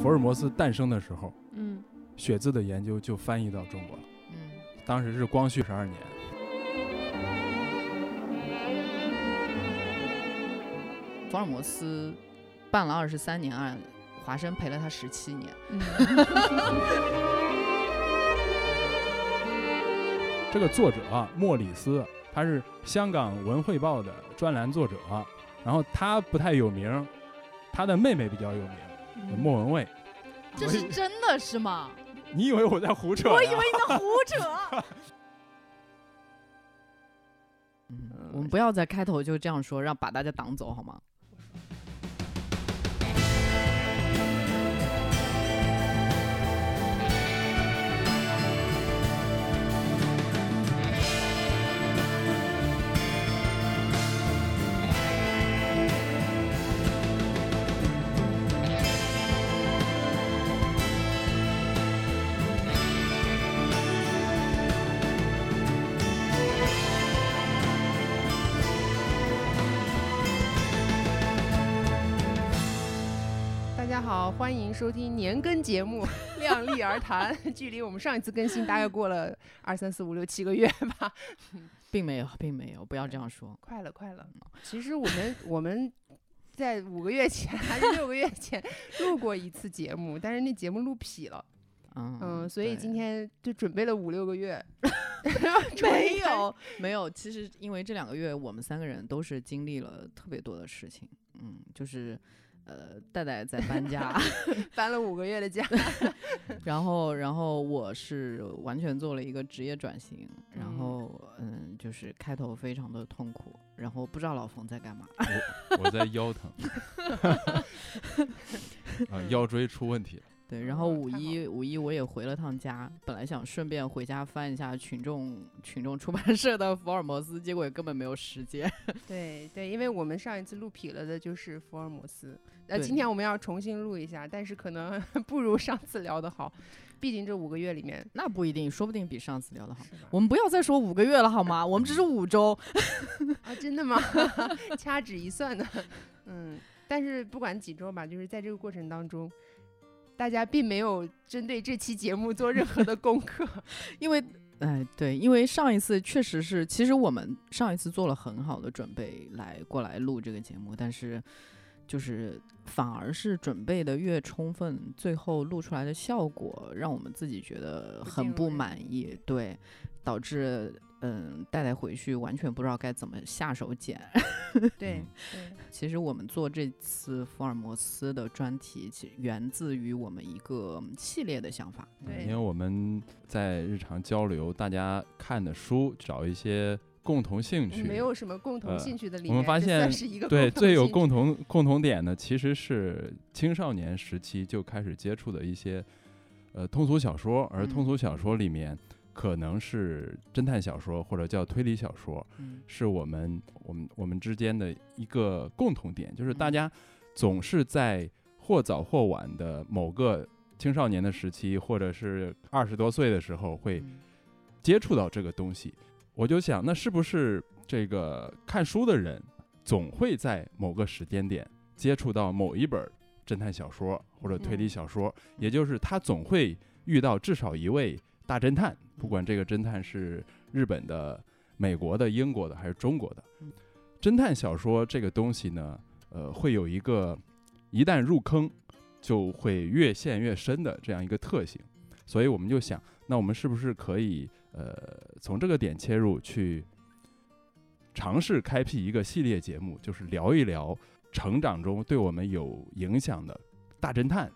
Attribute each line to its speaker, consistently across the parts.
Speaker 1: 福尔摩斯诞生的时候，
Speaker 2: 嗯
Speaker 1: 血字的研究就翻译到中国了。
Speaker 3: 嗯，
Speaker 1: 当时是光绪十二年，
Speaker 3: 福尔摩斯办了二十三年案，华生陪了他十七年。
Speaker 2: 嗯，
Speaker 1: 这个作者啊，莫里斯，他是香港文汇报的专栏作者，然后他不太有名，他的妹妹比较有名，
Speaker 2: 嗯
Speaker 1: 莫文蔚。
Speaker 2: 这是真的是吗？
Speaker 1: 你以为我在胡扯呀？
Speaker 2: 我以为你在胡扯。
Speaker 3: 嗯，我们不要在开头就这样说，让把大家挡走好吗？
Speaker 2: 收听年更节目《量力而谈》。距离我们上一次更新大概过了二三四五六七个月吧，
Speaker 3: 并没有，并没有，不要这样说。
Speaker 2: 快了快了。其实我们我们在五个月前还是六个月前录过一次节目，但是那节目录痞了，
Speaker 3: 嗯
Speaker 2: 嗯，所以今天就准备了五六个月，
Speaker 3: 没有没有，其实因为这两个月我们三个人都是经历了特别多的事情，嗯，就是呃，戴戴在搬家，
Speaker 2: 搬了五个月的家。
Speaker 3: 然后然后我是完全做了一个职业转型，然
Speaker 2: 嗯
Speaker 3: 后嗯，就是开头非常的痛苦，然后不知道老冯在干嘛，
Speaker 1: 我在腰疼，啊，腰椎出问题了。
Speaker 3: 对，然后五一五一我也回了趟家，本来想顺便回家翻一下群众群众出版社的福尔摩斯，结果也根本没有时间。
Speaker 2: 对对，因为我们上一次录劈了的就是福尔摩斯，呃，今天我们要重新录一下，但是可能 不如上次聊得好，毕竟这五个月里面，
Speaker 3: 那不一定，说不定比上次聊得好。我们不要再说五个月了好吗？我们只是五周。
Speaker 2: 啊，真的吗？掐指一算呢，嗯，但是不管几周吧，就是在这个过程当中，大家并没有针对这期节目做任何的功课，
Speaker 3: 因为，哎，对，因为上一次确实是，其实我们上一次做了很好的准备来过来录这个节目，但是就是反而是准备的越充分，最后录出来的效果让我们自己觉得很不满意，对，导致嗯带带回去完全不知道该怎么下手剪。
Speaker 2: 对
Speaker 3: 其实我们做这次福尔摩斯的专题，其实源自于我们一个系列的想法。
Speaker 2: 对
Speaker 1: 因为我们在日常交流，大家看的书，找一些共同兴趣。
Speaker 2: 没有什么共同
Speaker 1: 呃
Speaker 2: 兴趣的里
Speaker 1: 我
Speaker 2: 面，这算
Speaker 1: 们发现
Speaker 2: 是一个
Speaker 1: 对最有共同共同点的，其实是青少年时期就开始接触的一些呃通俗小说，而通
Speaker 3: 嗯
Speaker 1: 俗小说里面可能是侦探小说或者叫推理小说，
Speaker 3: 嗯
Speaker 1: 是我们我们我们之间的一个共同点，就是大
Speaker 3: 嗯
Speaker 1: 家总是在或早或晚的某个青少年的时期，或者是二十多岁的时候会
Speaker 3: 嗯
Speaker 1: 接触到这个东西。我就想，那是不是这个看书的人总会在某个时间点接触到某一本侦探小说或者推理
Speaker 2: 嗯
Speaker 1: 小说？也就是他总会遇到至少一位大侦探，不管这个侦探是日本的、美国的、英国的还是中国的
Speaker 3: 嗯。
Speaker 1: 侦探小说这个东西呢，呃，会有一个一旦入坑就会越陷越深的这样一个特性，所以我们就想，那我们是不是可以呃从这个点切入去尝试开辟一个系列节目，就是聊一聊成长中对我们有影响的大侦探。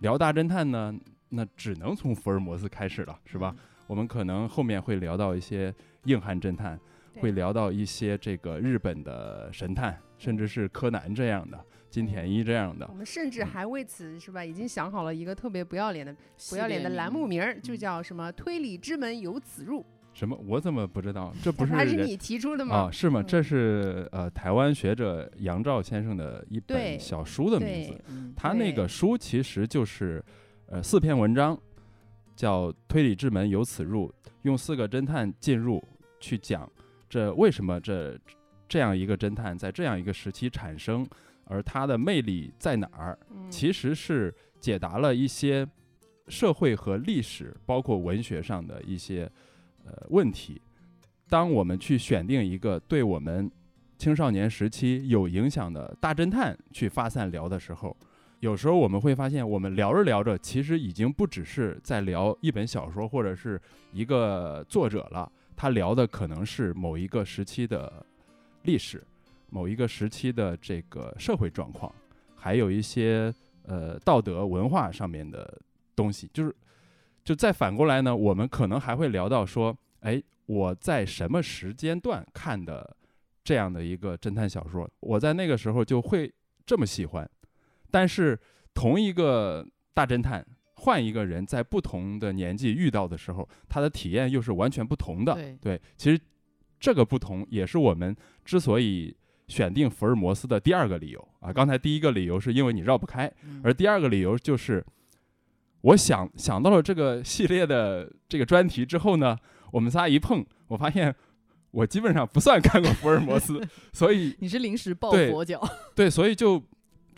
Speaker 1: 聊大侦探呢，那只能从福尔摩斯开始了，是吧？？我们可能后面会聊到一些硬汉侦探，会聊到一些这个日本的神探，甚至是柯南这样的、金田一这样的
Speaker 2: 我。们甚至
Speaker 1: 嗯
Speaker 2: 还为此是吧，已经想好了一个特别不要脸的不要脸的栏目名儿，就
Speaker 3: 嗯
Speaker 2: 叫什么“推理之门由此入
Speaker 1: 什么？我怎么不知道？这”，不是
Speaker 2: 还是你提出的吗？
Speaker 1: 啊？是吗？
Speaker 2: 嗯
Speaker 1: 这是呃台湾学者杨照先生的一本小书的名字他那个书其实就是呃四篇文章，叫《推理之门由此入》，用四个侦探进入去讲这为什么这这样一个侦探在这样一个时期产生，而他的魅力在哪儿？
Speaker 2: 嗯
Speaker 1: 其实是解答了一些社会和历史，包括文学上的一些呃问题。当我们去选定一个对我们青少年时期有影响的大侦探去发散聊的时候，有时候我们会发现，我们聊着聊着，其实已经不只是在聊一本小说或者是一个作者了，他聊的可能是某一个时期的历史，某一个时期的这个社会状况，还有一些呃道德文化上面的东西。就是，就再反过来呢，我们可能还会聊到说，哎，我在什么时间段看的这样的一个侦探小说，我在那个时候就会这么喜欢。但是同一个大侦探，换一个人在不同的年纪遇到的时候，他的体验又是完全不同的。
Speaker 3: 对，
Speaker 1: 其实这个不同也是我们之所以选定福尔摩斯的第二个理由啊。刚才第一个理由是因为你绕不开，而第二个理由就是我想想到了这个系列的这个专题之后呢，我们仨一碰，我发现我基本上不算看过福尔摩斯，所以
Speaker 3: 你是临时抱佛脚，
Speaker 1: 对，所以就。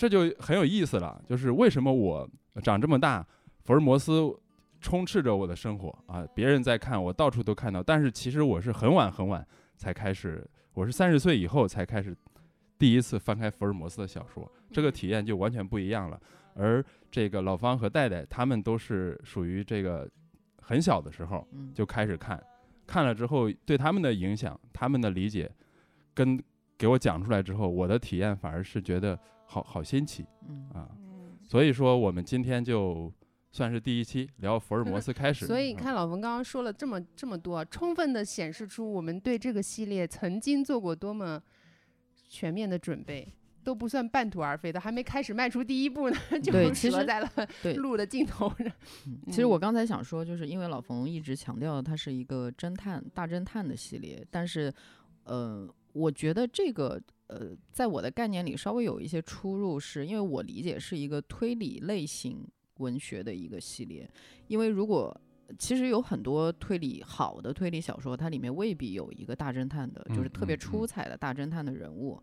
Speaker 1: 这就很有意思了，就是为什么我长这么大，福尔摩斯充斥着我的生活啊！别人在看，我到处都看到，但是其实我是很晚很晚才开始，我是三十岁以后才开始第一次翻开福尔摩斯的小说，这个体验就完全不一样了。而这个老方和戴戴他们都是属于这个很小的时候就开始看，看了之后对他们的影响、他们的理解，跟给我讲出来之后，我的体验反而是觉得。好好新奇，嗯啊，所以说我们今天就算是第一期聊福尔摩斯开始。
Speaker 2: 所以你看老冯刚刚说了这么这么多，充分的显示出我们对这个系列曾经做过多么全面的准备，都不算半途而废的，还没开始迈出第一步呢，就折在了 路的尽头上。
Speaker 3: 其实我刚才想说，就是因为老冯一直强调它是一个侦探大侦探的系列，但是呃，我觉得这个。呃，在我的概念里稍微有一些出入，是因为我理解是一个推理类型文学的一个系列。因为如果其实有很多推理好的推理小说，它里面未必有一个大侦探的，就是特别出彩的大侦探的人物。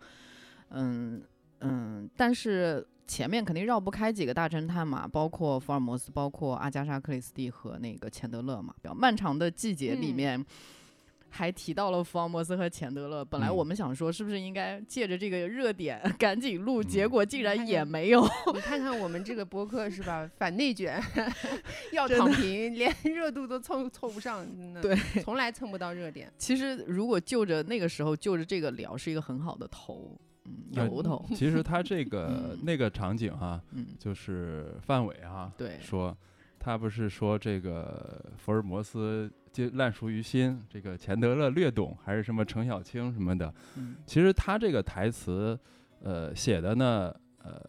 Speaker 3: 嗯嗯，但是前面肯定绕不开几个大侦探嘛，包括福尔摩斯，包括阿加莎·克里斯蒂和那个钱德勒嘛。比较漫长的季节里面。还提到了福尔摩斯和钱德勒。本来我们想说，是不是应该借着这个热点赶紧录，结果竟然也没有。
Speaker 2: 你看看我们这个播客是吧？反内卷，要躺平，连热度都凑凑不上。
Speaker 3: 对，
Speaker 2: 从来蹭不到热点。
Speaker 3: 其实如果就着那个时候就着这个聊，是一个很好的头，嗯，由头。
Speaker 1: 其实他这个 那个场景哈，就是范伟哈，
Speaker 3: 对，
Speaker 1: 说他不是说这个福尔摩斯。就烂熟于心，这个钱德勒略懂，还是什么程小青什么的。其实他这个台词，呃，写的呢，呃，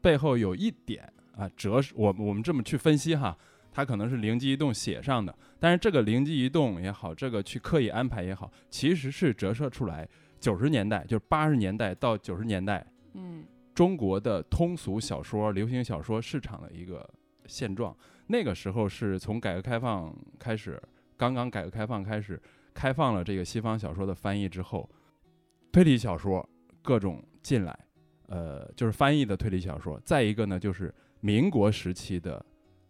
Speaker 1: 背后有一点啊折，我我们这么去分析哈，他可能是灵机一动写上的。但是这个灵机一动也好，这个去刻意安排也好，其实是折射出来九十年代，就是八十年代到九十年代，
Speaker 2: 嗯，
Speaker 1: 中国的通俗小说、流行小说市场的一个现状。那个时候是从改革开放开始。刚刚改革开放开始，开放了这个西方小说的翻译之后，推理小说各种进来，呃，就是翻译的推理小说。再一个呢，就是民国时期的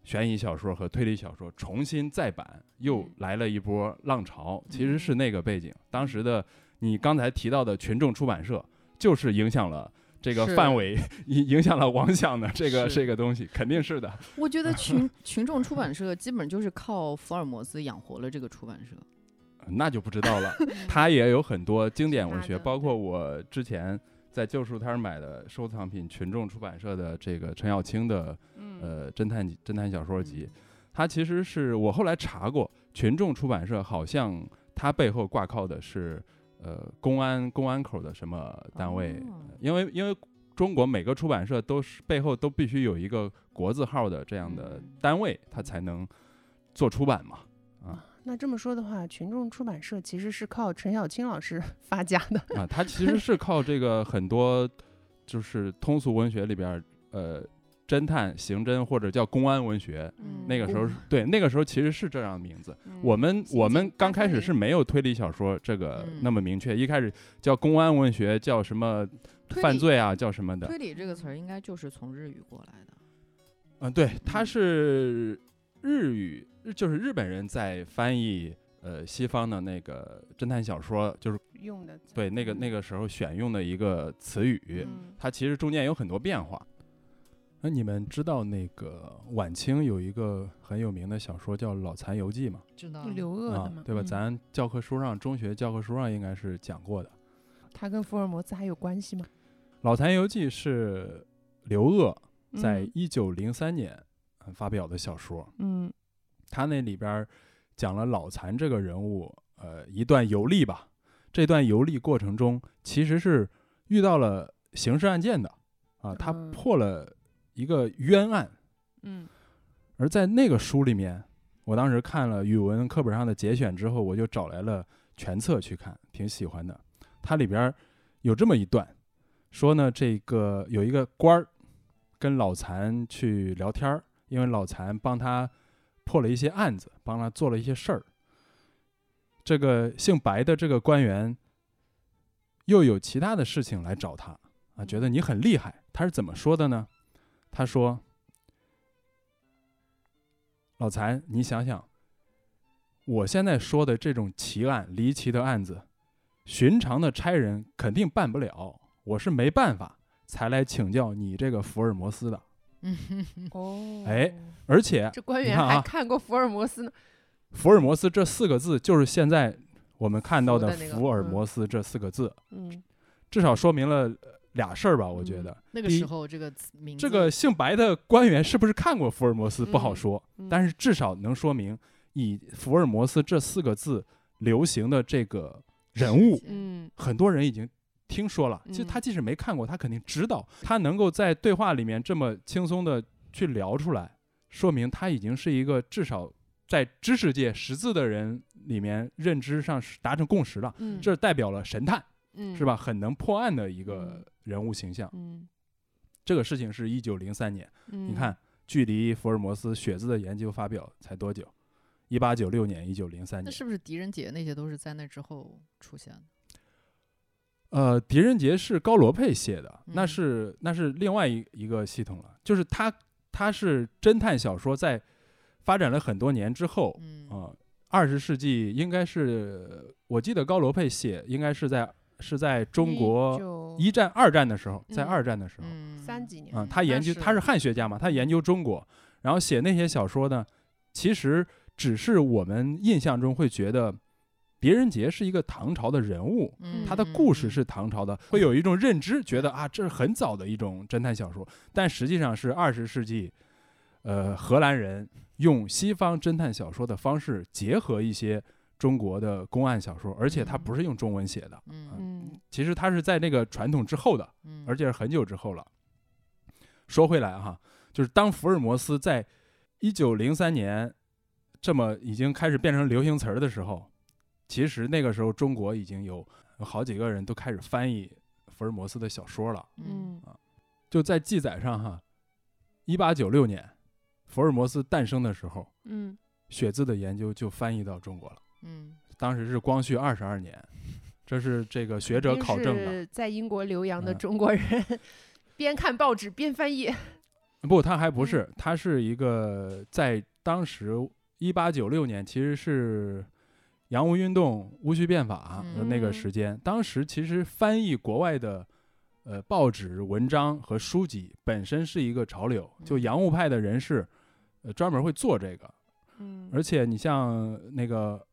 Speaker 1: 悬疑小说和推理小说重新再版，又来了一波浪潮。其实是那个背景，当时的你刚才提到的群众出版社，就是影响了。这个范围影影响了王想的这个这个东西，肯定是的。
Speaker 3: 我觉得群 群众出版社基本就是靠福尔摩斯养活了这个出版社，
Speaker 1: 那就不知道了。他也有很多经典文学，包括我之前在旧书摊买的收藏品，群众出版社的这个陈小青的呃侦探侦探小说集，它其实是我后来查过，群众出版社好像它背后挂靠的是。呃，公安公安口的什么单位？因为因为中国每个出版社都是背后都必须有一个国字号的这样的单位，它才能做出版嘛。啊，
Speaker 2: 那这么说的话，群众出版社其实是靠陈小青老师发家的
Speaker 1: 啊。他其实是靠这个很多就是通俗文学里边呃。侦探、刑侦或者叫公安文学，那个时候对那个时候其实是这样的名字。我们我们刚开始是没有推理小说这个那么明确，一开始叫公安文学，叫什么犯罪啊，叫什么的。
Speaker 3: 推理这个词儿应该就是从日语过来的。
Speaker 1: 嗯，对，它是日语，就是日本人在翻译呃西方的那个侦探小说，就是
Speaker 2: 用的
Speaker 1: 对那个那个时候选用的一个词语，
Speaker 2: 嗯
Speaker 1: 它其实中间有很多变化。那你们知道那个晚清有一个很有名的小说叫《老残游记》吗？
Speaker 3: 知道
Speaker 2: 刘鹗的嘛，，
Speaker 1: 啊对吧？
Speaker 3: 嗯
Speaker 1: 咱教科书上，中学教科书上应该是讲过的。
Speaker 2: 《他跟福尔摩斯还有关系吗？
Speaker 1: 老残游记》是刘鹗在
Speaker 2: 嗯
Speaker 1: 一九零三年呃发表的小说，
Speaker 2: 嗯
Speaker 1: 他那里边儿讲了老残这个人物，呃，一段游历吧。这段游历过程中，其实是遇到了刑事案件的，啊，他
Speaker 2: 嗯
Speaker 1: 破了一个冤案。
Speaker 2: 嗯
Speaker 1: 而在那个书里面，我当时看了语文课本上的节选之后，我就找来了全册去看，挺喜欢的。它里边有这么一段，说呢，这个有一个官儿跟老残去聊天儿，因为老残帮他破了一些案子，帮他做了一些事儿。这个姓白的这个官员又有其他的事情来找他啊，觉得你很厉害。他是怎么说的呢？他说。老残，你想想，我现在说的这种奇案、离奇的案子，寻常的差人肯定办不了，我是没办法才来请教你这个福尔摩斯的。
Speaker 2: 哦，
Speaker 1: 哎，而且
Speaker 2: 这官员还
Speaker 1: 看
Speaker 2: 过福尔摩斯呢，
Speaker 1: 福尔摩斯这四个字就是现在我们看到的
Speaker 2: 福
Speaker 1: 尔
Speaker 2: 嗯
Speaker 1: 摩斯这四个字，
Speaker 2: 嗯
Speaker 1: 至少说明了呃俩事儿吧？我觉
Speaker 2: 嗯
Speaker 1: 得，
Speaker 3: 那个时候这个名
Speaker 1: 这个姓白的官员是不是看过福尔摩斯不好
Speaker 2: 嗯
Speaker 1: 说，
Speaker 2: 嗯
Speaker 1: 但是至少能说明以福尔摩斯这四个字流行的这个人物，
Speaker 2: 嗯
Speaker 1: 很多人已经听说了。其实
Speaker 2: 嗯
Speaker 1: 他即使没看过，他肯定知道。他能够在对话里面这么轻松的去聊出来，说明他已经是一个至少在知识界识字的人里面认知上是达成共识了。
Speaker 2: 嗯，
Speaker 1: 这代表了神探，
Speaker 2: 嗯
Speaker 1: 是吧？？很能破案的一个
Speaker 2: 嗯
Speaker 1: 人物形象。
Speaker 2: 嗯
Speaker 1: 这个事情是一九零三年。
Speaker 2: 嗯，
Speaker 1: 你看，距离福尔摩斯血字的研究发表才多久？一八九六年，一九零三年。
Speaker 3: 那是不是狄仁杰那些都是在那之后出现的？
Speaker 1: 呃，狄仁杰是高罗佩写的，那
Speaker 3: 嗯
Speaker 1: 是那是另外一一个系统了。就是他他是侦探小说，在发展了很多年之后，
Speaker 3: 嗯
Speaker 1: 啊，二十世纪应该是我记得高罗佩写应该是在是在中国一战、二战的时候，在
Speaker 2: 嗯
Speaker 1: 二战的时候，
Speaker 3: 嗯
Speaker 2: 三几年
Speaker 1: 啊，他研究他是汉学家嘛，他研究中国，然后写那些小说呢，其实只是我们印象中会觉得狄仁杰是一个唐朝的人物，
Speaker 3: 嗯
Speaker 1: 他的故事是唐朝的，会有一种认知，觉得啊这是很早的一种侦探小说，但实际上是二十世纪，呃，荷兰人用西方侦探小说的方式结合一些中国的公案小说，而且它不是用中文写的，
Speaker 3: 嗯
Speaker 2: 嗯
Speaker 1: 其实它是在那个传统之后的，
Speaker 3: 嗯，
Speaker 1: 而且是很久之后了。说回来哈，就是当福尔摩斯在一九零三年这么已经开始变成流行词儿的时候，其实那个时候中国已经有有好几个人都开始翻译福尔摩斯的小说了。
Speaker 3: 嗯
Speaker 2: 嗯
Speaker 1: 就在记载上哈，一八九六年福尔摩斯诞生的时候，
Speaker 2: 嗯
Speaker 1: 血字的研究就翻译到中国了。
Speaker 3: 嗯
Speaker 1: 当时是光绪二十二年，这是这个学者考证的。
Speaker 2: 在英国留洋的
Speaker 1: 嗯
Speaker 2: 中国人，边看报纸边翻译。
Speaker 1: 不，他还不
Speaker 2: 嗯
Speaker 1: 是，他是一个在当时一八九六年，其实是洋务运动、戊戌变法的那个
Speaker 2: 嗯
Speaker 1: 时间。当时其实翻译国外的呃报纸、文章和书籍本身是一个潮流，就
Speaker 3: 嗯
Speaker 1: 洋务派的人士呃专门会做这个。
Speaker 2: 嗯
Speaker 1: 而且你像那个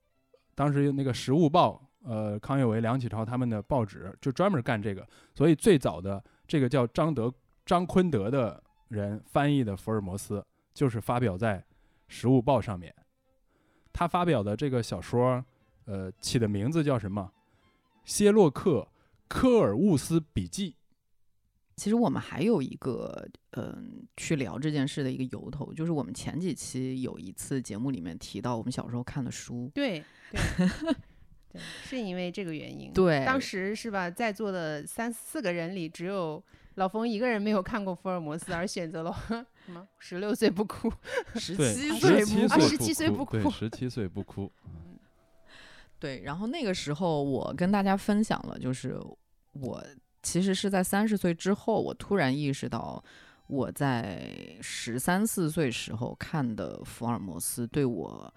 Speaker 1: 当时那个《时务报》，呃，康有为、梁启超他们的报纸就专门干这个，所以最早的这个叫张德张坤德的人翻译的福尔摩斯，就是发表在《时务报》上面。他发表的这个小说，呃，起的名字叫什么？歇洛克科尔沃斯笔记。
Speaker 3: 其实我们还有一个嗯、去聊这件事的一个由头，就是我们前几期有一次节目里面提到我们小时候看的书，
Speaker 2: 对对 对，是因为这个原因。
Speaker 3: 对
Speaker 2: 当时是吧，在座的三四个人里，只有老冯一个人没有看过福尔摩斯，而选择了什么十六岁不哭。
Speaker 3: 十，七岁不
Speaker 2: 啊
Speaker 1: 七岁
Speaker 2: 不，哭
Speaker 1: 十七岁不哭。
Speaker 3: 对，然后那个时候我跟大家分享了，就是我其实是在三十岁之后，我突然意识到，我在十三四岁时候看的福尔摩斯，对我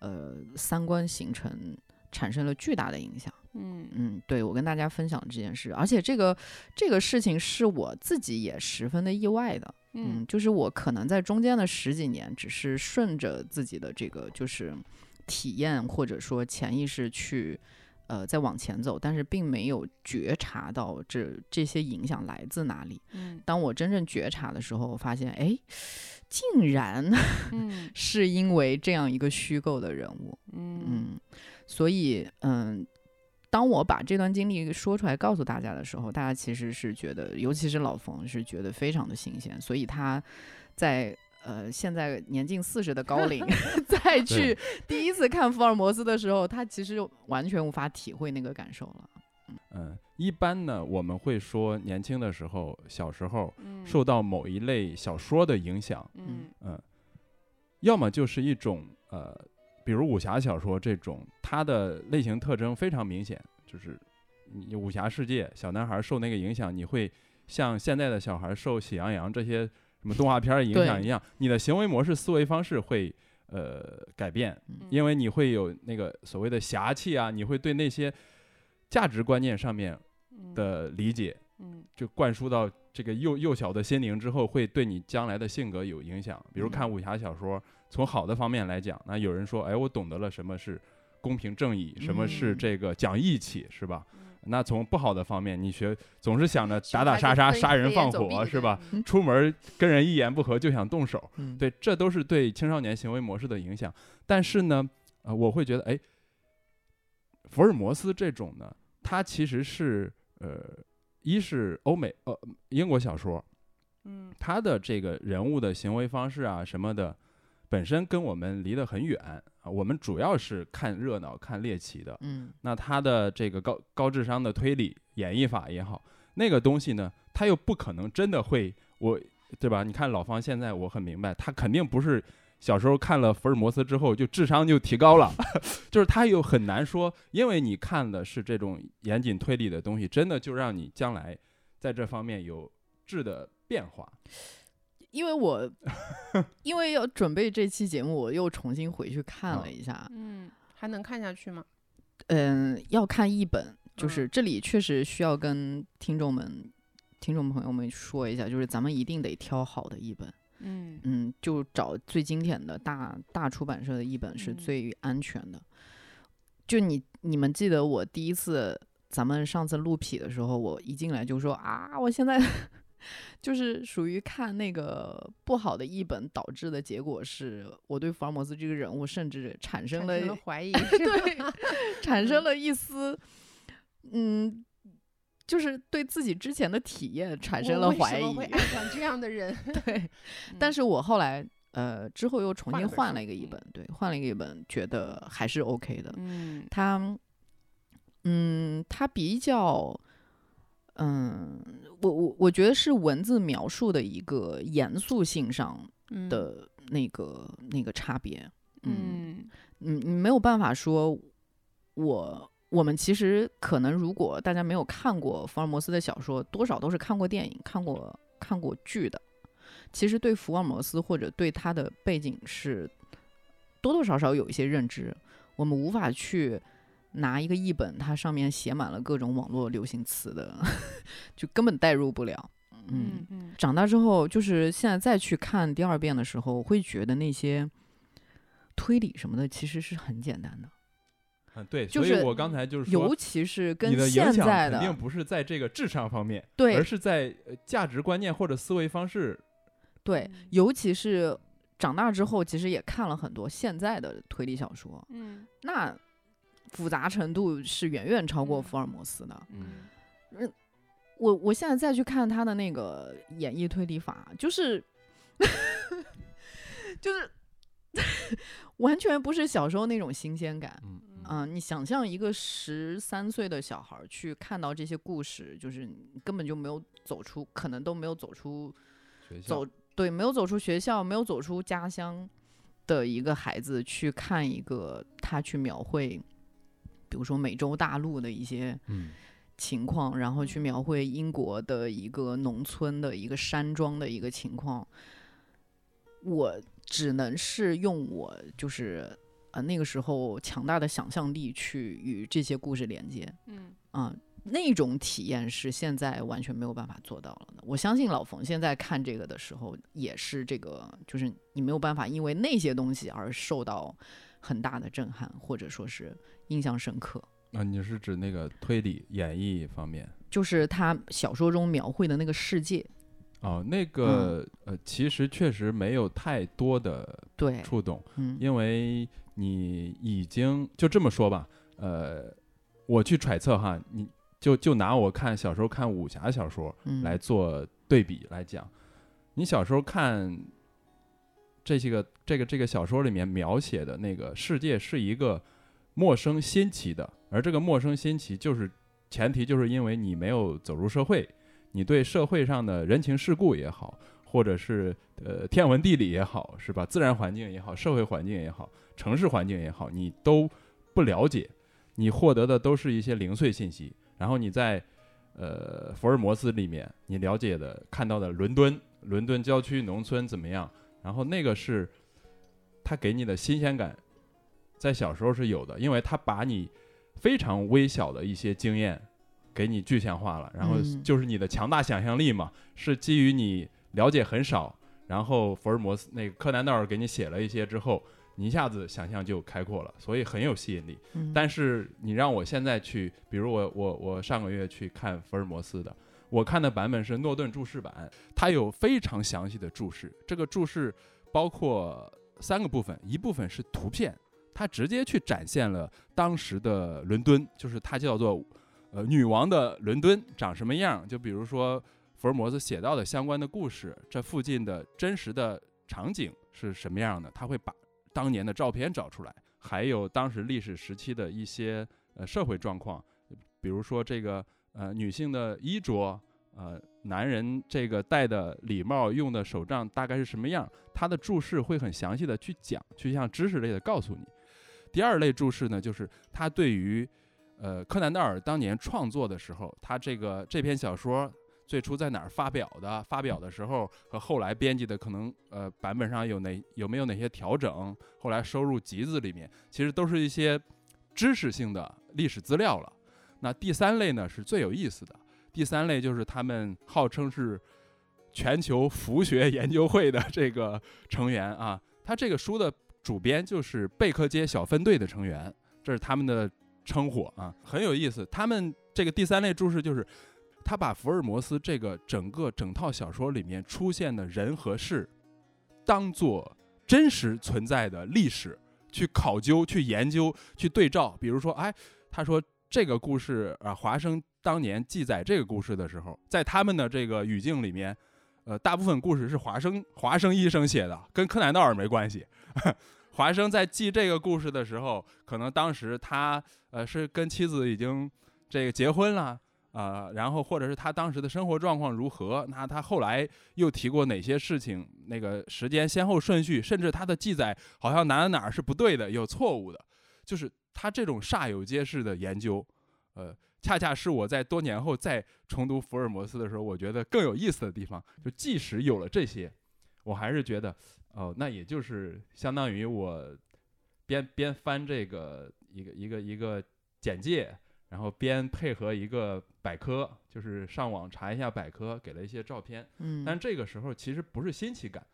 Speaker 3: 呃三观形成产生了巨大的影响。
Speaker 2: 嗯
Speaker 3: 嗯，对我跟大家分享这件事，而且这个这个事情是我自己也十分的意外的。嗯，就是我可能在中间的十几年，只是顺着自己的这个就是体验或者说潜意识去呃在往前走，但是并没有觉察到这这些影响来自哪里。
Speaker 2: 嗯
Speaker 3: 当我真正觉察的时候，我发现哎，竟然
Speaker 2: 嗯
Speaker 3: 是因为这样一个虚构的人物。
Speaker 2: 嗯
Speaker 3: 嗯，所以嗯，当我把这段经历说出来告诉大家的时候，大家其实是觉得，尤其是老冯是觉得非常的新鲜，所以他在。呃，现在年近四十的高龄，再去第一次看福尔摩斯的时候，他其实完全无法体会那个感受了。
Speaker 1: 嗯，一般呢，我们会说年轻的时候、小时候
Speaker 2: 嗯。
Speaker 1: 受到某一类小说的影响，
Speaker 2: 嗯。
Speaker 1: 嗯，要么就是一种呃，比如武侠小说这种，它的类型特征非常明显，就是你武侠世界小男孩受那个影响，你会像现在的小孩受《喜羊羊》这些什么动画片儿影响一样，你的行为模式、思维方式会呃改变，因为你会有那个所谓的侠气啊，你会对那些价值观念上面的理解，
Speaker 2: 嗯。
Speaker 1: 就灌输到这个幼幼小的心灵之后，会对你将来的性格有影响。比如看武侠小说，从好的方面来讲，那有人说，哎，我懂得了什么是公平正义，什么是
Speaker 3: 嗯。
Speaker 1: 这个讲义气，是吧？
Speaker 2: 嗯
Speaker 1: 那从不好的方面，你学总是想着打打杀杀、杀人放火，是吧？
Speaker 2: 嗯
Speaker 1: 出门跟人一言不合就想动手，
Speaker 3: 嗯，
Speaker 1: 对，这都是对青少年行为模式的影响。但是呢，呃，我会觉得，哎，福尔摩斯这种呢，它其实是呃，一是欧美呃英国小说，
Speaker 2: 嗯
Speaker 1: 他的这个人物的行为方式啊什么的，本身跟我们离得很远啊。我们主要是看热闹、看猎奇的。
Speaker 3: 嗯
Speaker 1: 那他的这个高高智商的推理演绎法也好，那个东西呢，他又不可能真的会我，对吧？你看老方现在我很明白，他肯定不是小时候看了福尔摩斯之后就智商就提高了，就是他又很难说，因为你看的是这种严谨推理的东西，真的就让你将来在这方面有质的变化。
Speaker 3: 因为我 因为要准备这期节目，我又重新回去看
Speaker 1: 哦
Speaker 3: 了一下，
Speaker 2: 嗯，还能看下去吗？
Speaker 3: 嗯，要看译本，就
Speaker 2: 嗯
Speaker 3: 是这里确实需要跟听众们、听众朋友们说一下，就是咱们一定得挑好的译本，
Speaker 2: 嗯
Speaker 3: 嗯，就找最经典的大大出版社的译本是
Speaker 2: 嗯
Speaker 3: 最安全的。就你你们记得我第一次咱们上次录匹的时候，我一进来就说啊，我现在就是属于看那个不好的译本导致的结果是，我对福尔摩斯这个人物甚至产生了
Speaker 2: 怀疑，
Speaker 3: 对，产生
Speaker 2: 嗯
Speaker 3: 了一丝，嗯，就是对自己之前的体验产生了怀疑
Speaker 2: 会。爱上这样的人？
Speaker 3: 对，但是我后来呃之后又重新换
Speaker 2: 换了
Speaker 3: 一个译本，对，换了一个译本，觉得还是 OK 的。
Speaker 2: 嗯
Speaker 3: 它，嗯，他比较。嗯，我我我觉得是文字描述的一个严肃性上
Speaker 2: 嗯
Speaker 3: 的那个、那个差别。嗯，
Speaker 2: 嗯
Speaker 3: 嗯，你没有办法说，我我们其实可能，如果大家没有看过福尔摩斯的小说，多少都是看过电影、看过看过剧的。其实对福尔摩斯或者对他的背景是多多少少有一些认知，我们无法去拿一个译本，它上面写满了各种网络流行词的，就根本代入不了。嗯
Speaker 2: 嗯嗯
Speaker 3: 长大之后，就是现在再去看第二遍的时候，我会觉得那些推理什么的其实是很简单的，
Speaker 1: 嗯，对，
Speaker 3: 就是
Speaker 1: 所以我刚才就是说
Speaker 3: 尤，其是跟
Speaker 1: 你的影
Speaker 3: 现
Speaker 1: 响
Speaker 3: 在的
Speaker 1: 肯定不是在这个智商方面，
Speaker 3: 对
Speaker 1: 而是在呃价值观念或者思维方式。
Speaker 3: 对，
Speaker 2: 嗯
Speaker 3: 尤其是长大之后，其实也看了很多现在的推理小说，
Speaker 2: 嗯
Speaker 3: 那复杂程度是远远超过
Speaker 2: 嗯
Speaker 3: 福尔摩斯的。
Speaker 2: 嗯
Speaker 3: 我我现在再去看他的那个演绎推理法，就是 就是 完全不是小时候那种新鲜感。
Speaker 1: 嗯
Speaker 3: 嗯、你想象一个十三岁的小孩儿去看到这些故事，就是根本就没有走出，可能都没有走出走对，没有走出学校，没有走出家乡的一个孩子去看一个他去描绘，比如说美洲大陆的一些
Speaker 1: 嗯。
Speaker 3: 情况，然后去描绘英国的一个农村的一个山庄的一个情况，我只能是用我就是呃那个时候强大的想象力去与这些故事连接，
Speaker 2: 嗯。
Speaker 3: 啊、那种体验是现在完全没有办法做到了的。我相信老冯现在看这个的时候，也是这个，就是你没有办法因为那些东西而受到很大的震撼，或者说是印象深刻。
Speaker 1: 啊，你是指那个推理演绎方面？
Speaker 3: 就是他小说中描绘的那个世界，
Speaker 1: 哦，那个、呃，其实确实没有太多的
Speaker 3: 对，
Speaker 1: 触动，
Speaker 3: 嗯
Speaker 1: 因为你已经就这么说吧，呃，我去揣测哈，你就就拿我看小时候看武侠小说
Speaker 3: 嗯
Speaker 1: 来做对比来讲，你小时候看这些个这个这个小说里面描写的那个世界是一个陌生新奇的，而这个陌生新奇就是前提就是因为你没有走入社会，你对社会上的人情世故也好，或者是呃天文地理也好，是吧？自然环境也好，社会环境也好，城市环境也好，你都不了解，你获得的都是一些零碎信息，然后你在呃福尔摩斯里面你了解的看到的伦敦，伦敦郊区农村怎么样，然后那个是他给你的新鲜感，在小时候是有的，因为他把你非常微小的一些经验给你具象化了，然后
Speaker 3: 嗯
Speaker 1: 就是你的强大想象力嘛，是基于你了解很少，然后福尔摩斯那个柯南道尔给你写了一些之后，你一下子想象就开阔了，所以很有吸引力。
Speaker 3: 嗯
Speaker 1: 但是你让我现在去，比如我我我上个月去看福尔摩斯的，我看的版本是诺顿注释版，它有非常详细的注释。这个注释包括三个部分，一部分是图片，它直接去展现了当时的伦敦，就是它叫做呃女王的伦敦长什么样。就比如说福尔摩斯写到的相关的故事，这附近的真实的场景是什么样的，他会把当年的照片找出来，还有当时历史时期的一些呃社会状况，比如说这个呃女性的衣着，呃男人这个戴的礼帽、用的手杖大概是什么样，他的注释会很详细的去讲，去像知识类的告诉你。第二类注释呢，就是他对于呃柯南道尔当年创作的时候，他这个这篇小说最初在哪儿发表的，发表的时候和后来编辑的可能呃版本上有哪有没有哪些调整，后来收入集子里面，其实都是一些知识性的历史资料了。那第三类呢是最有意思的，第三类就是他们号称是全球福学研究会的这个成员啊，他这个书的主编就是贝克街小分队的成员，这是他们的称呼啊，很有意思。他们这个第三类注释就是，他把福尔摩斯这个整个整套小说里面出现的人和事，当做真实存在的历史去考究、去研究、去对照。比如说，哎，他说这个故事啊，华生当年记载这个故事的时候，在他们的这个语境里面，呃，大部分故事是华生华生医生写的，跟柯南道尔没关系。华生在记这个故事的时候，可能当时他呃是跟妻子已经这个结婚了。啊、然后或者是他当时的生活状况如何？那他后来又提过哪些事情？那个时间先后顺序，甚至他的记载好像哪哪哪是不对的，有错误的。就是他这种煞有介事的研究，呃，恰恰是我在多年后再重读福尔摩斯的时候，我觉得更有意思的地方。就即使有了这些，我还是觉得，哦，那也就是相当于我边边翻这个一个一个一个简介，然后边配合一个百科，就是上网查一下百科，给了一些照片。
Speaker 3: 嗯，
Speaker 1: 但这个时候其实不是新奇感，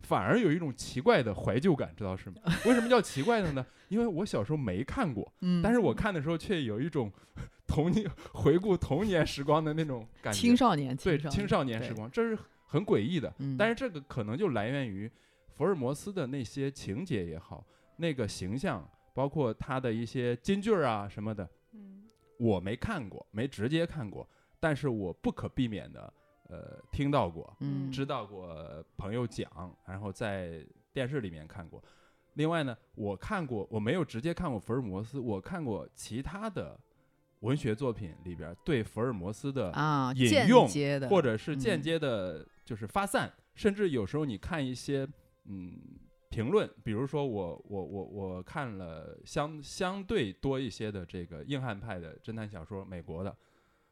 Speaker 1: 反而有一种奇怪的怀旧感，知道是吗？为什么叫奇怪的呢？因为我小时候没看过，
Speaker 3: 嗯，
Speaker 1: 但是我看的时候却有一种 童年回顾童年时光的那种感觉。
Speaker 3: 青少年，
Speaker 1: 对
Speaker 3: 青
Speaker 1: 青少年时光，这是很诡异的。
Speaker 3: 嗯，
Speaker 1: 但是这个可能就来源于福尔摩斯的那些情节也好，那个形象，包括他的一些金句儿啊什么的，
Speaker 2: 嗯
Speaker 1: 我没看过，没直接看过，但是我不可避免的呃听到过，
Speaker 3: 嗯，
Speaker 1: 知道过朋友讲，然后在电视里面看过。另外呢，我看过，我没有直接看过福尔摩斯，我看过其他的文学作品里边对福尔摩斯的
Speaker 3: 啊，
Speaker 1: 引用或者是间
Speaker 3: 嗯。
Speaker 1: 接的，就是发散，甚至有时候你看一些嗯评论，比如说我我我我看了相相对多一些的这个硬汉派的侦探小说，美国的，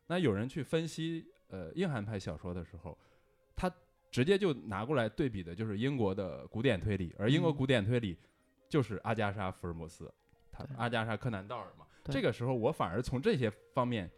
Speaker 1: 那有人去分析呃硬汉派小说的时候，他直接就拿过来对比的就是英国的古典推理，而英国
Speaker 3: 嗯
Speaker 1: 古典推理就是阿加莎·福尔摩斯，他
Speaker 3: 对
Speaker 1: 阿加莎·柯南道尔嘛。这个时候我反而从这些方面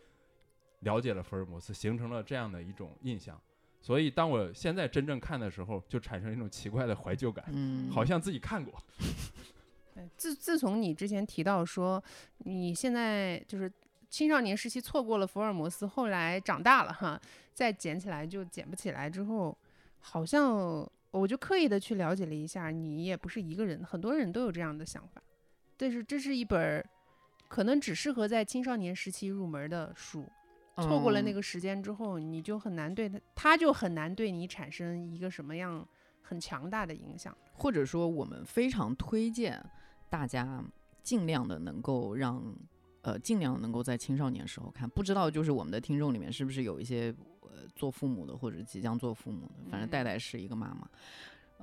Speaker 1: 了解了福尔摩斯，形成了这样的一种印象。所以当我现在真正看的时候，就产生一种奇怪的怀旧感，
Speaker 3: 嗯，
Speaker 1: 好像自己看过。
Speaker 2: 对，自自从你之前提到说你现在就是青少年时期错过了福尔摩斯，后来长大了哈，再捡起来就捡不起来之后，好像我就刻意的去了解了一下，你也不是一个人，很多人都有这样的想法。但是这是一本儿可能只适合在青少年时期入门的书，错过了那
Speaker 3: 个，
Speaker 2: 个时间之后，你就很难对他，他就很难对你产生一个什么样很强大的影响。
Speaker 3: 或者说我们非常推荐大家尽量的能够让。呃，尽量能够在青少年时候看，不知道就是我们的听众里面是不是有一些呃做父母的或者即将做父母的，反正
Speaker 2: 嗯。
Speaker 3: 戴戴是一个妈妈，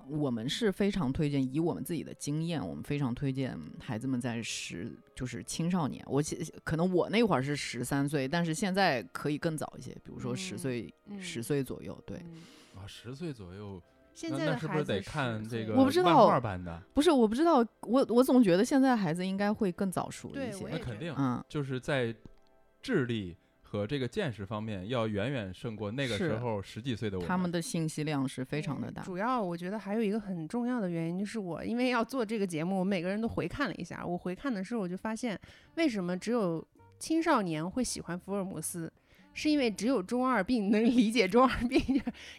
Speaker 3: 我们是非常推荐，以我们自己的经验，我们非常推荐孩子们在十就是青少年，我其可能我那会儿是十三岁，但是现在可以更早一些，比如说十
Speaker 2: 嗯
Speaker 3: 岁、
Speaker 2: 嗯。
Speaker 3: 十岁左右，对，
Speaker 2: 嗯。
Speaker 1: 啊，十岁左右，
Speaker 2: 现在的
Speaker 1: 那那是不是得
Speaker 2: 孩子10岁
Speaker 1: 看这个
Speaker 3: 我不知
Speaker 1: 漫
Speaker 3: 道
Speaker 1: 画版的？
Speaker 3: 不是我不知道，我我总觉得现在孩子应该会更早熟一些
Speaker 1: 那肯定，
Speaker 3: 嗯，
Speaker 1: 就是在智力和这个见识方面要远远胜过那个时候十几岁的我
Speaker 3: 他们的信息量是非常的大，
Speaker 2: 主要我觉得还有一个很重要的原因，就是我因为要做这个节目，我每个人都回看了一下。我回看的时候，我就发现，为什么只有青少年会喜欢福尔摩斯，是因为只有中二病能理解中二病。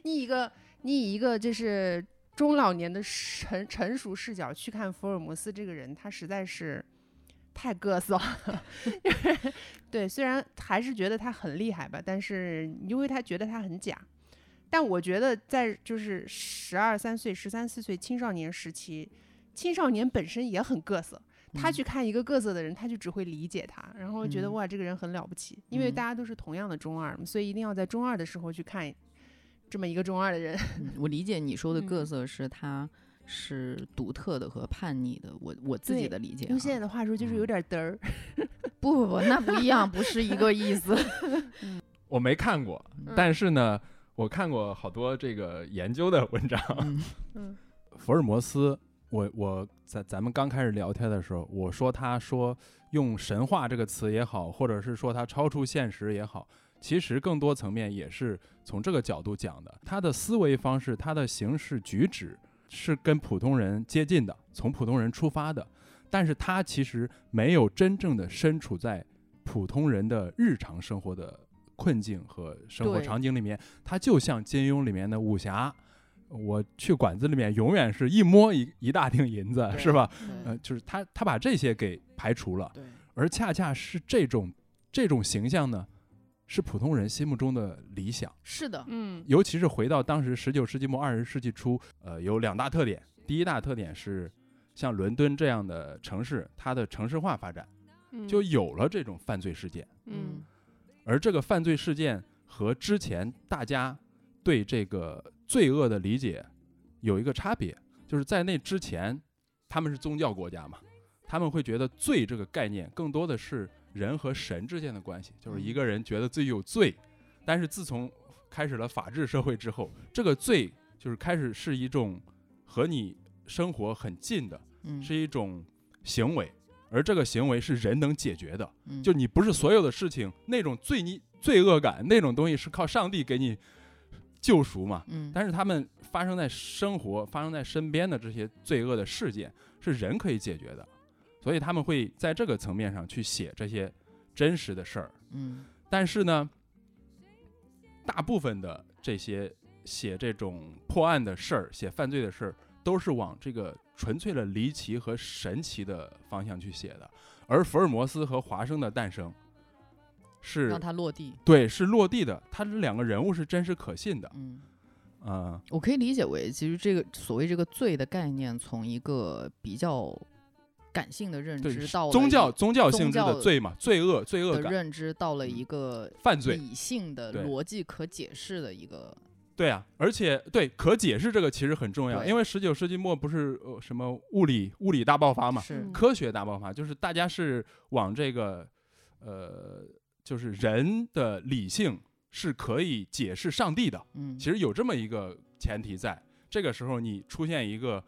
Speaker 2: 你一个你以一个就是中老年的成成熟视角去看福尔摩斯这个人，他实在是太各色了。对，虽然还是觉得他很厉害吧，但是因为他觉得他很假。但我觉得在就是十二三岁、十三四岁青少年时期，青少年本身也很各色。他
Speaker 3: 嗯
Speaker 2: 去看一个各色的人，他就只会理解他，然后觉得、
Speaker 3: 嗯
Speaker 2: 哇，这个人很了不起，因为
Speaker 3: 嗯
Speaker 2: 大家都是同样的中二，所以一定要在中二的时候去看这么一个中二的人。
Speaker 3: 嗯我理解你说的各
Speaker 2: 嗯
Speaker 3: 色是他是独特的和叛逆的，我我自己的理解、啊。
Speaker 2: 用现在的话说，就是有
Speaker 1: 嗯
Speaker 2: 点嘚儿。
Speaker 3: 不不不，那不一样，不是一个意思。
Speaker 1: 我没看过，
Speaker 2: 嗯
Speaker 1: 但是呢，我看过好多这个研究的文章。
Speaker 3: 嗯
Speaker 2: 嗯
Speaker 1: 福尔摩斯，我我在咱们刚开始聊天的时候，我说他说用神话这个词也好，或者是说他超出现实也好，其实更多层面也是从这个角度讲的。他的思维方式，他的行事举止是跟普通人接近的，从普通人出发的，但是他其实没有真正的身处在普通人的日常生活的困境和生活场景里面，他就像金庸里面的武侠。我去馆子里面，永远是一摸一一大锭银子，是吧？呃，就是他他把这些给排除了，而恰恰是这种这种形象呢，是普通人心目中的理想。
Speaker 3: 是的，
Speaker 2: 嗯。
Speaker 1: 尤其是回到当时十九世纪末二十世纪初，呃，有两大特点。第一大特点是，像伦敦这样的城市，它的城市化发展
Speaker 2: 嗯。
Speaker 1: 就有了这种犯罪事件，
Speaker 2: 嗯。
Speaker 1: 而这个犯罪事件和之前大家对这个罪恶的理解有一个差别，就是在那之前，他们是宗教国家嘛，他们会觉得罪这个概念更多的是人和神之间的关系，就是一
Speaker 3: 嗯
Speaker 1: 个人觉得自己有罪，但是自从开始了法治社会之后，这个罪就是开始是一种和你生活很近的，
Speaker 3: 嗯，
Speaker 1: 是一种行为，而这个行为是人能解决的。
Speaker 3: 嗯
Speaker 1: 就你不是所有的事情那种罪孽罪恶感那种东西是靠上帝给你救赎嘛？
Speaker 3: 嗯，
Speaker 1: 但是他们发生在生活、发生在身边的这些罪恶的事件是人可以解决的，所以他们会在这个层面上去写这些真实的事儿。
Speaker 3: 嗯
Speaker 1: 但是呢，大部分的这些写这种破案的事儿、写犯罪的事儿，都是往这个纯粹的离奇和神奇的方向去写的。而福尔摩斯和华生的诞生是
Speaker 3: 让他落地。
Speaker 1: 对是落地的，他这两个人物是真实可信的。
Speaker 3: 嗯，
Speaker 1: 嗯、
Speaker 3: 我可以理解为，其实这个所谓这个罪的概念，从一个比较感性的认知到了
Speaker 1: 宗教宗教性质的罪嘛，罪恶罪恶感
Speaker 3: 的认知，到了
Speaker 1: 嗯
Speaker 3: 一个
Speaker 1: 犯罪。
Speaker 3: 理性的逻辑可解释的一个。
Speaker 1: 对啊，而且对可解释这个其实很重要，因为十九世纪末不是呃什么物理物理大爆发嘛，科学大爆发，就是大家是往这个呃就是人的理性是可以解释上帝的。
Speaker 3: 嗯，
Speaker 1: 其实有这么一个前提在，这个时候你出现一个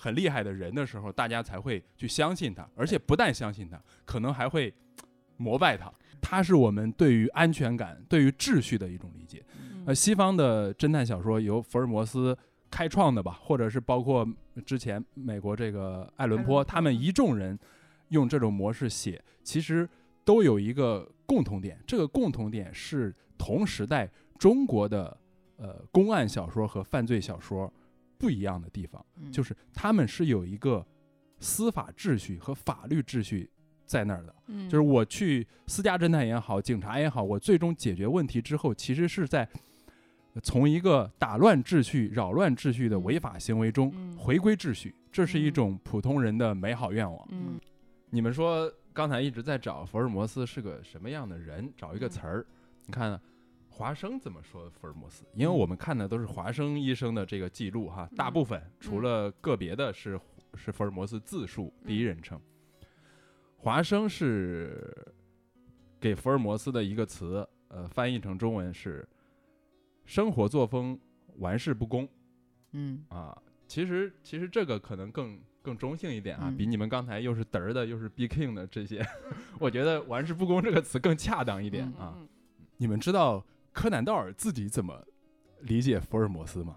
Speaker 1: 很厉害的人的时候，大家才会去相信他，而且不但相信他，可能还会膜拜他。他是我们对于安全感、对于秩序的一种理解。
Speaker 3: 嗯
Speaker 1: 呃，西方的侦探小说由福尔摩斯开创的吧，或者是包括之前美国这个爱伦坡，
Speaker 2: 爱伦坡
Speaker 1: 他们一众人用这种模式写，其实都有一个共同点，这个共同点是同时代中国的呃公案小说和犯罪小说不一样的地方，
Speaker 3: 嗯。
Speaker 1: 就是他们是有一个司法秩序和法律秩序在那儿的。
Speaker 2: 嗯。
Speaker 1: 就是我去私家侦探也好，警察也好，我最终解决问题之后，其实是在呃从一个打乱秩序、扰乱秩序的违法行为中
Speaker 2: 嗯
Speaker 1: 回归秩序，这是一
Speaker 2: 嗯
Speaker 1: 种普通人的美好愿望。
Speaker 2: 嗯。
Speaker 1: 你们说刚才一直在找福尔摩斯是个什么样的人，找一个
Speaker 2: 嗯
Speaker 1: 词儿，你看华生怎么说福尔摩斯？因为
Speaker 3: 嗯
Speaker 1: 我们看的都是华生医生的这个记录哈，大部分除
Speaker 2: 嗯
Speaker 1: 了个别的是是福尔摩斯自述第一人称。华生是给福尔摩斯的一个词，呃，翻译成中文是生活作风玩世不恭
Speaker 3: 嗯
Speaker 1: 啊。其实其实这个可能更更中性一点啊，
Speaker 3: 嗯
Speaker 1: 比你们刚才又是嘚儿的又是 be king 的这些，我觉得玩世不恭这个词更恰当一点
Speaker 2: 嗯
Speaker 1: 啊。
Speaker 2: 嗯
Speaker 1: 你们知道柯南道尔自己怎么理解福尔摩斯吗？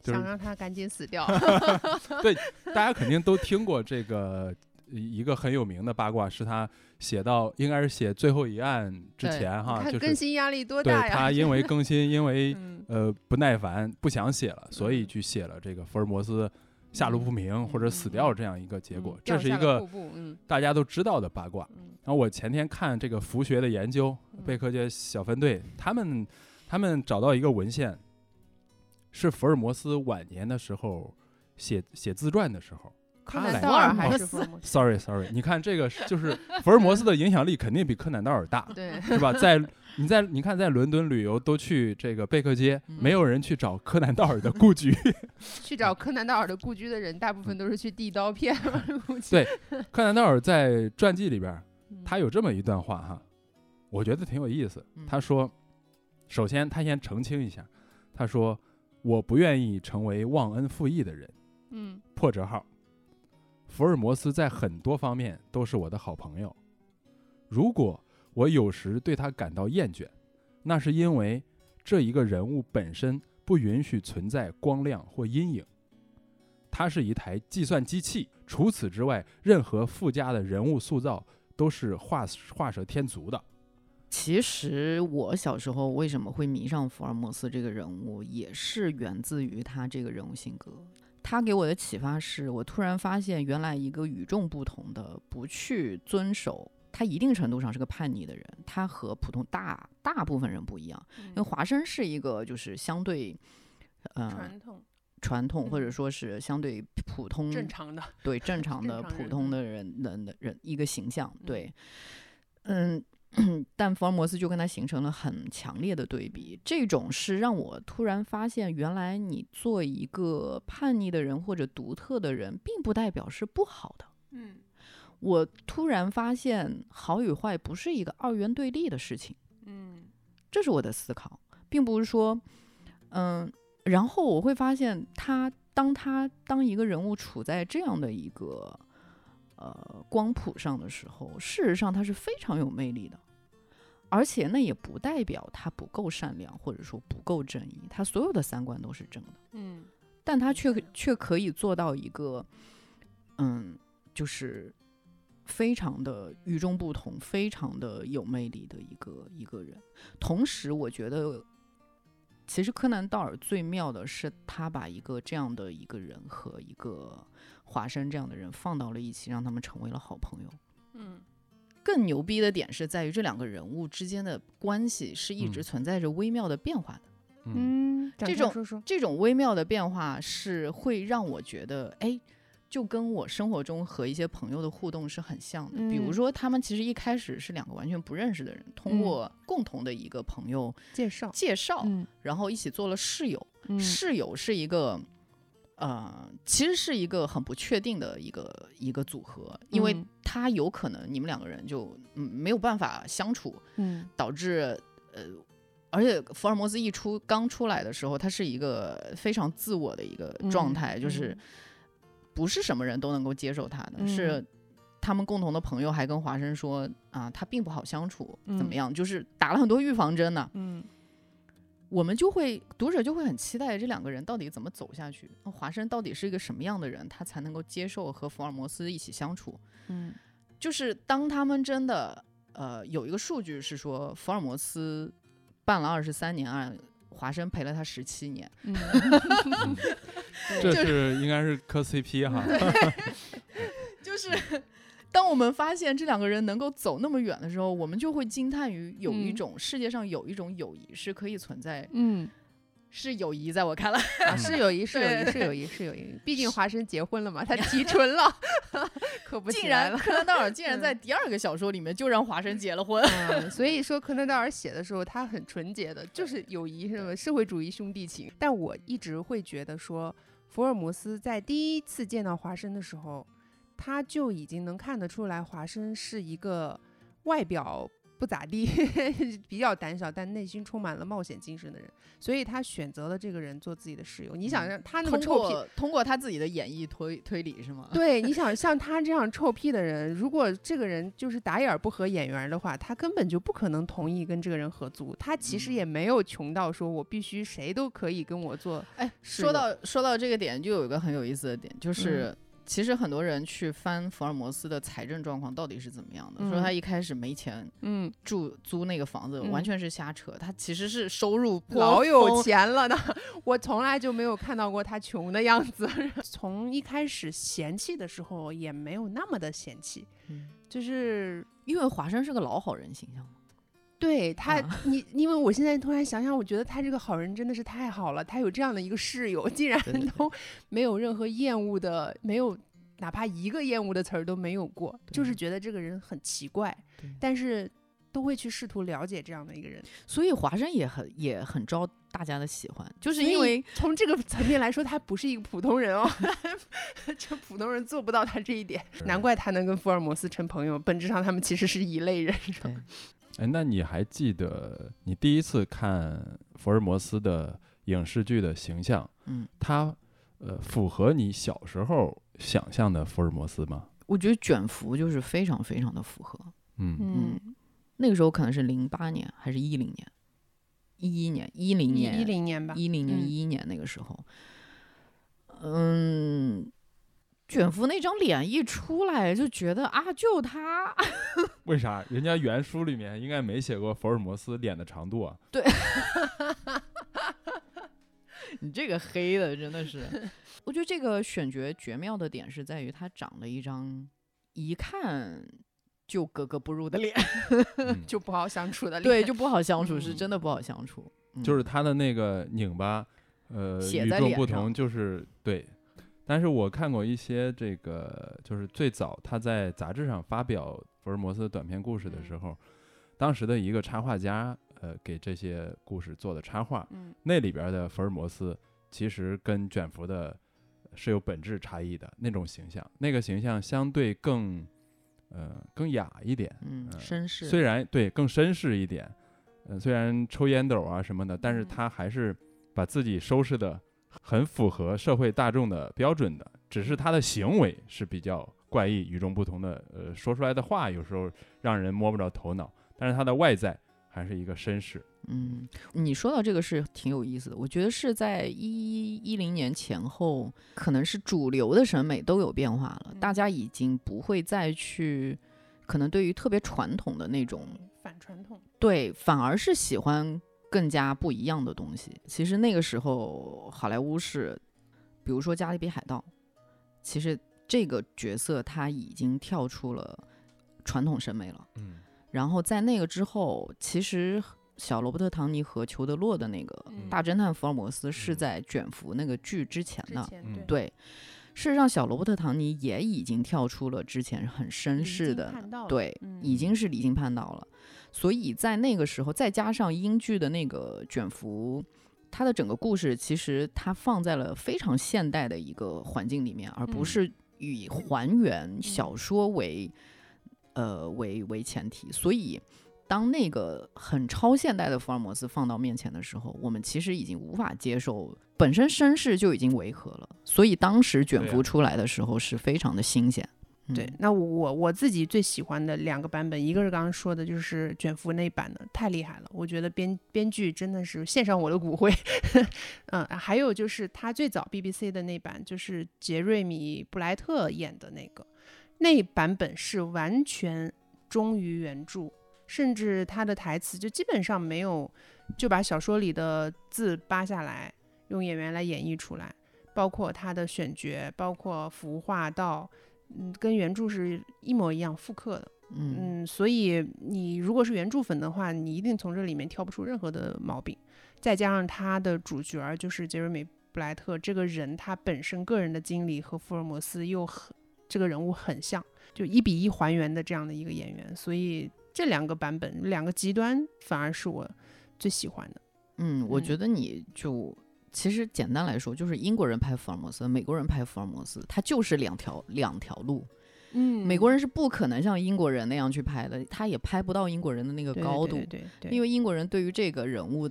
Speaker 1: 就是
Speaker 2: 想让他赶紧死掉。
Speaker 1: 对大家肯定都听过这个一个很有名的八卦，是他写到应该是写最后一案之前哈，
Speaker 2: 就是更
Speaker 1: 就是
Speaker 2: 新压力多
Speaker 1: 对
Speaker 2: 大呀？
Speaker 1: 他因为更新，因为
Speaker 2: 嗯
Speaker 1: 呃不耐烦不想写了，所以
Speaker 2: 嗯
Speaker 1: 去写了这个福尔摩斯下落不明或者死
Speaker 2: 嗯
Speaker 1: 掉这样一个结果这是一个大家都知道的八卦。
Speaker 2: 嗯
Speaker 1: 然后我前天看这个福学的研究，
Speaker 2: 嗯
Speaker 1: 贝克街小分队他们他们找到一个文献，是福尔摩斯晚年的时候写写自传的时候，
Speaker 2: 柯
Speaker 1: 他来
Speaker 2: 南道尔还
Speaker 3: 福尔摩斯
Speaker 2: 是福尔摩斯
Speaker 1: ？Sorry Sorry，你看这个就是福尔摩斯的影响力肯定比柯南道尔大，
Speaker 2: 对，
Speaker 1: 是吧？在你在你看在伦敦旅游都去这个贝克街，
Speaker 3: 嗯
Speaker 1: 没有人去找柯南道尔的故居。
Speaker 2: 去找柯南道尔的故居的人，大部分都是去递刀片。
Speaker 1: 对柯南道尔在传记里边，
Speaker 2: 嗯
Speaker 1: 他有这么一段话哈，我觉得挺有意思
Speaker 3: 嗯。
Speaker 1: 他说，首先他先澄清一下，他说我不愿意成为忘恩负义的人。
Speaker 2: 嗯
Speaker 1: 破折号，福尔摩斯在很多方面都是我的好朋友。如果我有时对他感到厌倦，那是因为这一个人物本身不允许存在光亮或阴影。他是一台计算机器，除此之外，任何附加的人物塑造都是画画蛇添足的。
Speaker 3: 其实我小时候为什么会迷上福尔摩斯这个人物，也是源自于他这个人物性格。他给我的启发是我突然发现，原来一个与众不同的、不去遵守，他一定程度上是个叛逆的人，他和普通大大部分人不一样。因为华生是一个就是相对，呃，
Speaker 2: 传统
Speaker 3: 传统或者
Speaker 2: 嗯
Speaker 3: 说是相对普通
Speaker 2: 正常的，
Speaker 3: 对正常的普通的人人的人一个形象，
Speaker 2: 嗯
Speaker 3: 对，嗯，但福尔摩斯就跟他形成了很强烈的对比，这种是让我突然发现，原来你做一个叛逆的人或者独特的人，并不代表是不好的。
Speaker 2: 嗯
Speaker 3: 我突然发现，好与坏不是一个二元对立的事情，
Speaker 2: 嗯。
Speaker 3: 这是我的思考，并不是说，嗯，然后我会发现他，当他当一个人物处在这样的一个呃光谱上的时候，事实上他是非常有魅力的，而且那也不代表他不够善良，或者说不够正义，他所有的三观都是正的，
Speaker 2: 嗯。
Speaker 3: 但他却却可以做到一个，嗯，就是非常的与众不同、非常的有魅力的一个一个人。同时，我觉得，其实柯南道尔最妙的是，他把一个这样的一个人和一个华生这样的人放到了一起，让他们成为了好朋友。
Speaker 2: 嗯
Speaker 3: 更牛逼的点是在于这两个人物之间的关系是一直
Speaker 1: 嗯
Speaker 3: 存在着微妙的变化的。
Speaker 1: 嗯
Speaker 3: 这种
Speaker 2: 说说
Speaker 3: 这种微妙的变化是会让我觉得，哎，就跟我生活中和一些朋友的互动是很像的。比如
Speaker 2: 嗯。
Speaker 3: 说，他们其实一开始是两个完全不认识的人，通
Speaker 2: 嗯。
Speaker 3: 过共同的一个朋友
Speaker 2: 介绍，
Speaker 3: 介绍，
Speaker 2: 嗯
Speaker 3: 然后一起做了室友。
Speaker 2: 嗯。
Speaker 3: 室友是一个，呃，其实是一个很不确定的一个一个组合，因为
Speaker 2: 嗯。
Speaker 3: 他有可能你们两个人就嗯没有办法相处，
Speaker 2: 嗯。
Speaker 3: 导致呃，而且福尔摩斯一出刚出来的时候，他是一个非常自我的一个状态，就是不是什么人都能够接受他的，
Speaker 2: 嗯
Speaker 3: 是他们共同的朋友还跟华生说啊，他并不好相处，怎么
Speaker 2: 嗯
Speaker 3: 样？就是打了很多预防针呢。
Speaker 2: 嗯
Speaker 3: 我们就会读者就会很期待这两个人到底怎么走下去。那华生到底是一个什么样的人，他才能够接受和福尔摩斯一起相处？
Speaker 2: 嗯
Speaker 3: 就是当他们真的呃有一个数据是说，福尔摩斯办了二十三年案，华生陪了他十七年。
Speaker 2: 嗯，
Speaker 1: 这是应该是磕 CP 哈。
Speaker 3: 就是当我们发现这两个人能够走那么远的时候，我们就会惊叹于有一
Speaker 2: 嗯。
Speaker 3: 种、世界上有一种友谊是可以存在，
Speaker 2: 嗯
Speaker 3: 是友谊，在我看来，
Speaker 2: 啊，是友谊，是友谊，是友谊，是友谊。毕竟华生结婚了嘛，他 提纯了，可不
Speaker 3: 竟。然柯南道尔竟然
Speaker 2: 嗯
Speaker 3: 在第二个小说里面就让华生结了婚。
Speaker 2: 嗯，所以说柯南道尔写的时候，他很纯洁的，就是友谊，是吧？社会主义兄弟情。但我一直会觉得说，福尔摩斯在第一次见到华生的时候，他就已经能看得出来，华生是一个外表不咋地，比较胆小，但内心充满了冒险精神的人。所以他选择了这个人做自己的室友。你想让他那么
Speaker 3: 通
Speaker 2: 臭屁，
Speaker 3: 过通过他自己的演绎推推理是吗？
Speaker 2: 对，你想 像他这样臭屁的人，如果这个人就是打眼儿不合眼缘的话，他根本就不可能同意跟这个人合租。他其实
Speaker 3: 嗯
Speaker 2: 也没有穷到说我必须谁都可以跟我做。
Speaker 3: 哎，说到说到这个点，就有一个很有意思的点，
Speaker 2: 嗯
Speaker 3: 就是、其实很多人去翻福尔摩斯的财政状况到底是怎么样的，说
Speaker 2: 嗯
Speaker 3: 他一开始没钱
Speaker 2: 嗯，
Speaker 3: 住租那个房子，
Speaker 2: 嗯
Speaker 3: 完全是瞎扯，他其实是收入颇
Speaker 2: 老有。钱了的，我从来就没有看到过他穷的样子。从一开始嫌弃的时候，也没有那么的嫌弃，
Speaker 3: 嗯
Speaker 2: 就是
Speaker 3: 因为华生是个老好人形象嘛，
Speaker 2: 对他，
Speaker 3: 啊。
Speaker 2: 你因为我现在突然想想，我觉得他这个好人真的是太好了，他有这样的一个室友，竟然都没有任何厌恶的，没有哪怕一个厌恶的词儿都没有过，就是觉得这个人很奇怪，但是都会去试图了解这样的一个人，
Speaker 3: 所以华生也很也很招大家的喜欢，就是因为
Speaker 2: 从这个层面来说，他不是一个普通人哦，这普通人做不到他这一点，难怪他能跟福尔摩斯成朋友，本质上他们其实是一类人。
Speaker 3: 对
Speaker 1: 哎，那你还记得你第一次看福尔摩斯的影视剧的形象，
Speaker 3: 嗯，
Speaker 1: 他呃符合你小时候想象的福尔摩斯吗？
Speaker 3: 我觉得卷福就是非常非常的符合。
Speaker 1: 嗯
Speaker 2: 嗯，
Speaker 3: 那个时候可能是零八年还是一零年，一一年、一零年、
Speaker 2: 一零年吧，
Speaker 3: 一零年、
Speaker 2: 嗯
Speaker 3: 一一年那个时候，嗯，卷福那张脸一出来，就觉得啊，就他，
Speaker 1: 为啥？人家原书里面应该没写过福尔摩斯脸的长度啊。
Speaker 3: 对 你这个黑的真的是，我觉得这个选角绝妙的点是在于他长了一张一看就格格不入的脸，
Speaker 1: 嗯
Speaker 2: 就不好相处的脸。
Speaker 3: 对，就不好相处，是
Speaker 2: 嗯
Speaker 3: 真的不好相处。嗯
Speaker 1: 就是他的那个拧巴，呃，与众不同，就是对。但是我看过一些这个，就是最早他在杂志上发表福尔摩斯短篇故事的时候，当时的一个插画家，呃，给这些故事做的插画，
Speaker 2: 嗯
Speaker 1: 那里边的福尔摩斯其实跟卷福的是有本质差异的那种形象，那个形象相对更，呃，更雅一点，
Speaker 3: 嗯，
Speaker 1: 呃
Speaker 3: 绅士，
Speaker 1: 虽然对更绅士一点，呃，虽然抽烟斗啊什么的，但是
Speaker 2: 嗯。
Speaker 1: 他还是把自己收拾的很符合社会大众的标准的，只是他的行为是比较怪异、与众不同的，呃，说出来的话有时候让人摸不着头脑，但是他的外在还是一个绅士。
Speaker 3: 嗯，你说到这个是挺有意思的，我觉得是在一一零年前后，可能是主流的审美都有变化了，大
Speaker 2: 嗯
Speaker 3: 家已经不会再去，可能对于特别传统的那种，
Speaker 2: 反传统。
Speaker 3: 对，反而是喜欢更加不一样的东西。其实那个时候，好莱坞是，比如说《加勒比海盗》，其实这个角色他已经跳出了传统审美了。
Speaker 1: 嗯
Speaker 3: 然后在那个之后，其实小罗伯特·唐尼和裘德·洛的那个
Speaker 2: 嗯
Speaker 3: 大侦探福尔摩斯是
Speaker 1: 嗯
Speaker 3: 在卷福那个剧之前的。
Speaker 2: 对，
Speaker 3: 对，事实上小罗伯特·唐尼也已经跳出了之前很绅士的，对，
Speaker 2: 嗯
Speaker 3: 已经是离经叛道了。所以在那个时候，再加上英剧的那个卷福它的整个故事其实它放在了非常现代的一个环境里面，而不
Speaker 2: 嗯
Speaker 3: 是以还原小说为、呃为为前提。所以，当那个很超现代的福尔摩斯放到面前的时候，我们其实已经无法接受，本身身世就已经违和了。所以当时卷福出来的时候是非常的新鲜。
Speaker 2: 对，那我我自己最喜欢的两个版本，一个是刚刚说的，就是卷福那版的，太厉害了，我觉得编编剧真的是献上我的骨灰。嗯，还有就是他最早 BBC 的那版，就是杰瑞米布莱特演的那个，那版本是完全忠于原著，甚至他的台词就基本上没有，就把小说里的字扒下来，用演员来演绎出来，包括他的选角，包括服化道。嗯，跟原著是一模一样复刻的。
Speaker 3: 嗯
Speaker 2: 嗯，所以你如果是原著粉的话，你一定从这里面挑不出任何的毛病。再加上他的主角儿就是杰瑞米·布莱特这个人，他本身个人的经历和福尔摩斯又很这个人物很像，就一比一还原的这样的一个演员，所以这两个版本两个极端反而是我最喜欢的。
Speaker 3: 嗯，我
Speaker 2: 嗯
Speaker 3: 觉得你就其实简单来说，就是英国人拍福尔摩斯，美国人拍福尔摩斯，它就是两条两条路。
Speaker 2: 嗯
Speaker 3: 美国人是不可能像英国人那样去拍的，他也拍不到英国人的那个高度，
Speaker 2: 对对对，
Speaker 3: 因为英国人对于这个人物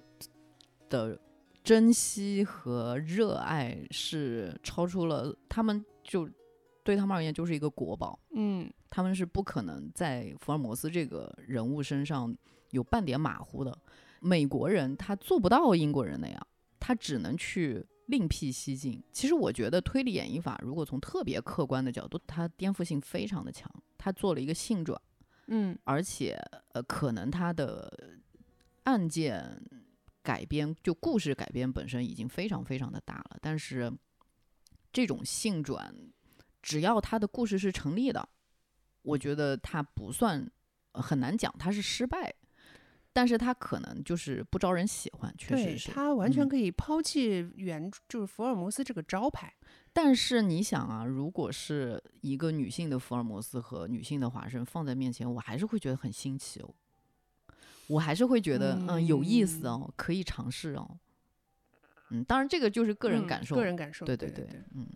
Speaker 3: 的珍惜和热爱是超出了他们就对他们而言就是一个国宝。
Speaker 2: 嗯
Speaker 3: 他们是不可能在福尔摩斯这个人物身上有半点马虎的。美国人他做不到英国人那样，他只能去另辟蹊径。其实我觉得推理演绎法，如果从特别客观的角度，它颠覆性非常的强。他做了一个性转，
Speaker 2: 嗯
Speaker 3: 而且呃，可能他的案件改编就故事改编本身已经非常非常的大了，但是这种性转，只要他的故事是成立的，我觉得他不算、呃很难讲他是失败，但是他可能就是不招人喜欢，确实是。
Speaker 2: 他完全
Speaker 3: 嗯
Speaker 2: 可以抛弃原就是福尔摩斯这个招牌。
Speaker 3: 但是你想啊，如果是一个女性的福尔摩斯和女性的华生放在面前，我还是会觉得很新奇哦，我还是会觉得嗯有意思哦，可以尝试哦。嗯，当然这个就是个人
Speaker 2: 嗯
Speaker 3: 感受，
Speaker 2: 个人感受。
Speaker 3: 对对
Speaker 2: 对对，
Speaker 3: 嗯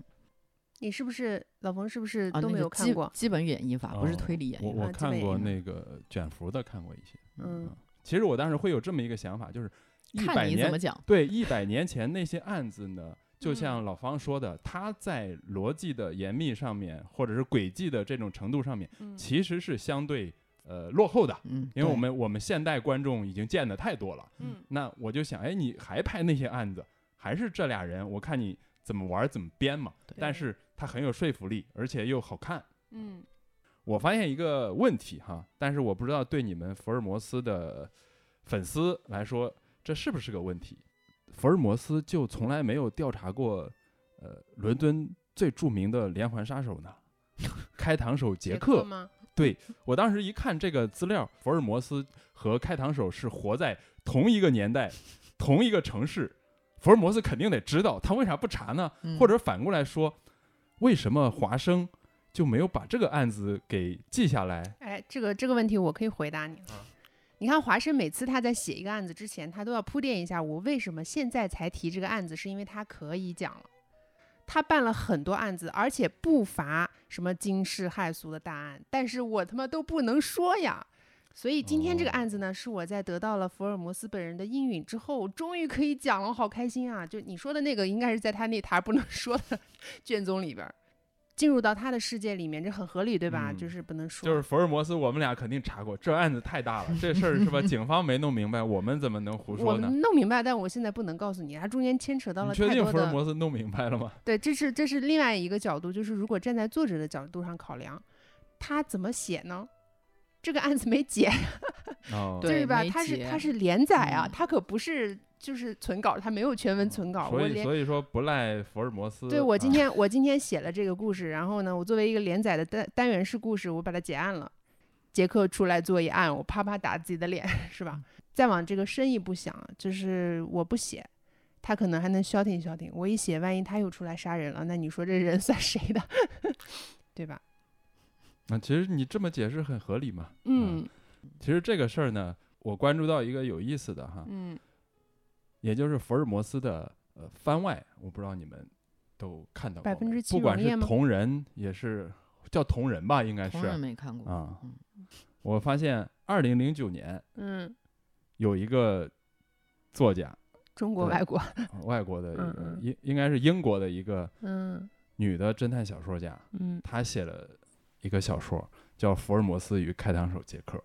Speaker 2: 你是不是老冯？是不是
Speaker 3: 啊，
Speaker 2: 都没有看过？
Speaker 3: 基本演绎法，不是
Speaker 1: 哦
Speaker 3: 推理演绎法。
Speaker 1: 我我看过那个卷福的，看过一些。
Speaker 2: 嗯
Speaker 1: 其实我当时会有这么一个想法，就是一百年
Speaker 3: 怎么讲，
Speaker 1: 对一百年前那些案子呢，就
Speaker 2: 嗯
Speaker 1: 像老方说的，他在逻辑的严密上面，或者是轨迹的这种程度上面，
Speaker 2: 嗯
Speaker 1: 其实是相对呃落后的。
Speaker 3: 嗯，
Speaker 1: 因为我
Speaker 3: 对
Speaker 1: 们我们现代观众已经见的太多了，
Speaker 2: 嗯
Speaker 1: 那我就想，哎，你还拍那些案子，还是这俩人，我看你怎么玩怎么编嘛。但是它很有说服力，而且又好看。
Speaker 2: 嗯
Speaker 1: 我发现一个问题哈，但是我不知道对你们福尔摩斯的粉丝来说，这是不是个问题？福尔摩斯就从来没有调查过，呃，伦敦最著名的连环杀手呢？开膛手杰克。
Speaker 2: 吗？
Speaker 1: 对我当时一看这个资料，福尔摩斯和开膛手是活在同一个年代、同一个城市，福尔摩斯肯定得知道，他为啥不查呢？
Speaker 3: 嗯
Speaker 1: 或者反过来说，为什么华生就没有把这个案子给记下来？
Speaker 2: 哎，这个这个问题我可以回答你。
Speaker 1: 啊
Speaker 2: 你看华生每次他在写一个案子之前，他都要铺垫一下，我为什么现在才提这个案子，是因为他可以讲了。他办了很多案子，而且不乏什么惊世骇俗的大案，但是我他妈都不能说呀。所以今天这个
Speaker 1: 哦
Speaker 2: 案子呢，是我在得到了福尔摩斯本人的应允之后，终于可以讲了，好开心啊！就你说的那个，应该是在他那台不能说的 卷宗里边儿，进入到他的世界里面，这很合理，对吧？
Speaker 1: 嗯
Speaker 2: 就是不能说，
Speaker 1: 就是福尔摩斯，我们俩肯定查过，这案子太大了，这事儿是吧？警方没弄明白，我们怎么能胡说呢？
Speaker 2: 弄明白，但我现在不能告诉你，它中间牵扯到
Speaker 1: 你确定
Speaker 2: 了太多的。
Speaker 1: 福尔摩斯弄明白了吗？
Speaker 2: 对，这是这是另外一个角度，就是如果站在作者的角度上考量，他怎么写呢？这个案子没结，
Speaker 1: 哦，
Speaker 3: 对
Speaker 2: 对吧？
Speaker 3: 没
Speaker 2: 他是
Speaker 3: 解
Speaker 2: 他是连载啊，
Speaker 3: 嗯
Speaker 2: 他可不是就是存稿，他没有全文存稿。
Speaker 1: 所以
Speaker 2: 我
Speaker 1: 所以说不赖福尔摩斯。
Speaker 2: 对我今
Speaker 1: 啊
Speaker 2: 天我今天写了这个故事，然后呢，我作为一个连载的单单元式故事，我把它结案了。杰克出来做一案，我啪啪打自己的脸，是吧？再往这个深一步想，就是我不写，他可能还能消停消停。我一写，万一他又出来杀人了，那你说这人算谁的，对吧？
Speaker 1: 那其实你这么解释很合理嘛。
Speaker 2: 嗯。
Speaker 1: 其实这个事儿呢，我关注到一个有意思的哈，
Speaker 2: 嗯。
Speaker 1: 也就是福尔摩斯的呃番外，我不知道你们都看到过没
Speaker 2: 7%
Speaker 1: 不管是同人也是叫同人吧，应该
Speaker 3: 同人
Speaker 1: 是
Speaker 3: 没看过，
Speaker 1: 啊
Speaker 3: 嗯。
Speaker 1: 我发现二零零九年
Speaker 2: 嗯，
Speaker 1: 有一个作家，
Speaker 2: 中国外国，
Speaker 1: 呃外国的一个应应该是英国的一个
Speaker 2: 嗯。
Speaker 1: 女的侦探小说家，
Speaker 2: 嗯，
Speaker 1: 她写了一个小说叫《福尔摩斯与开膛手杰克》。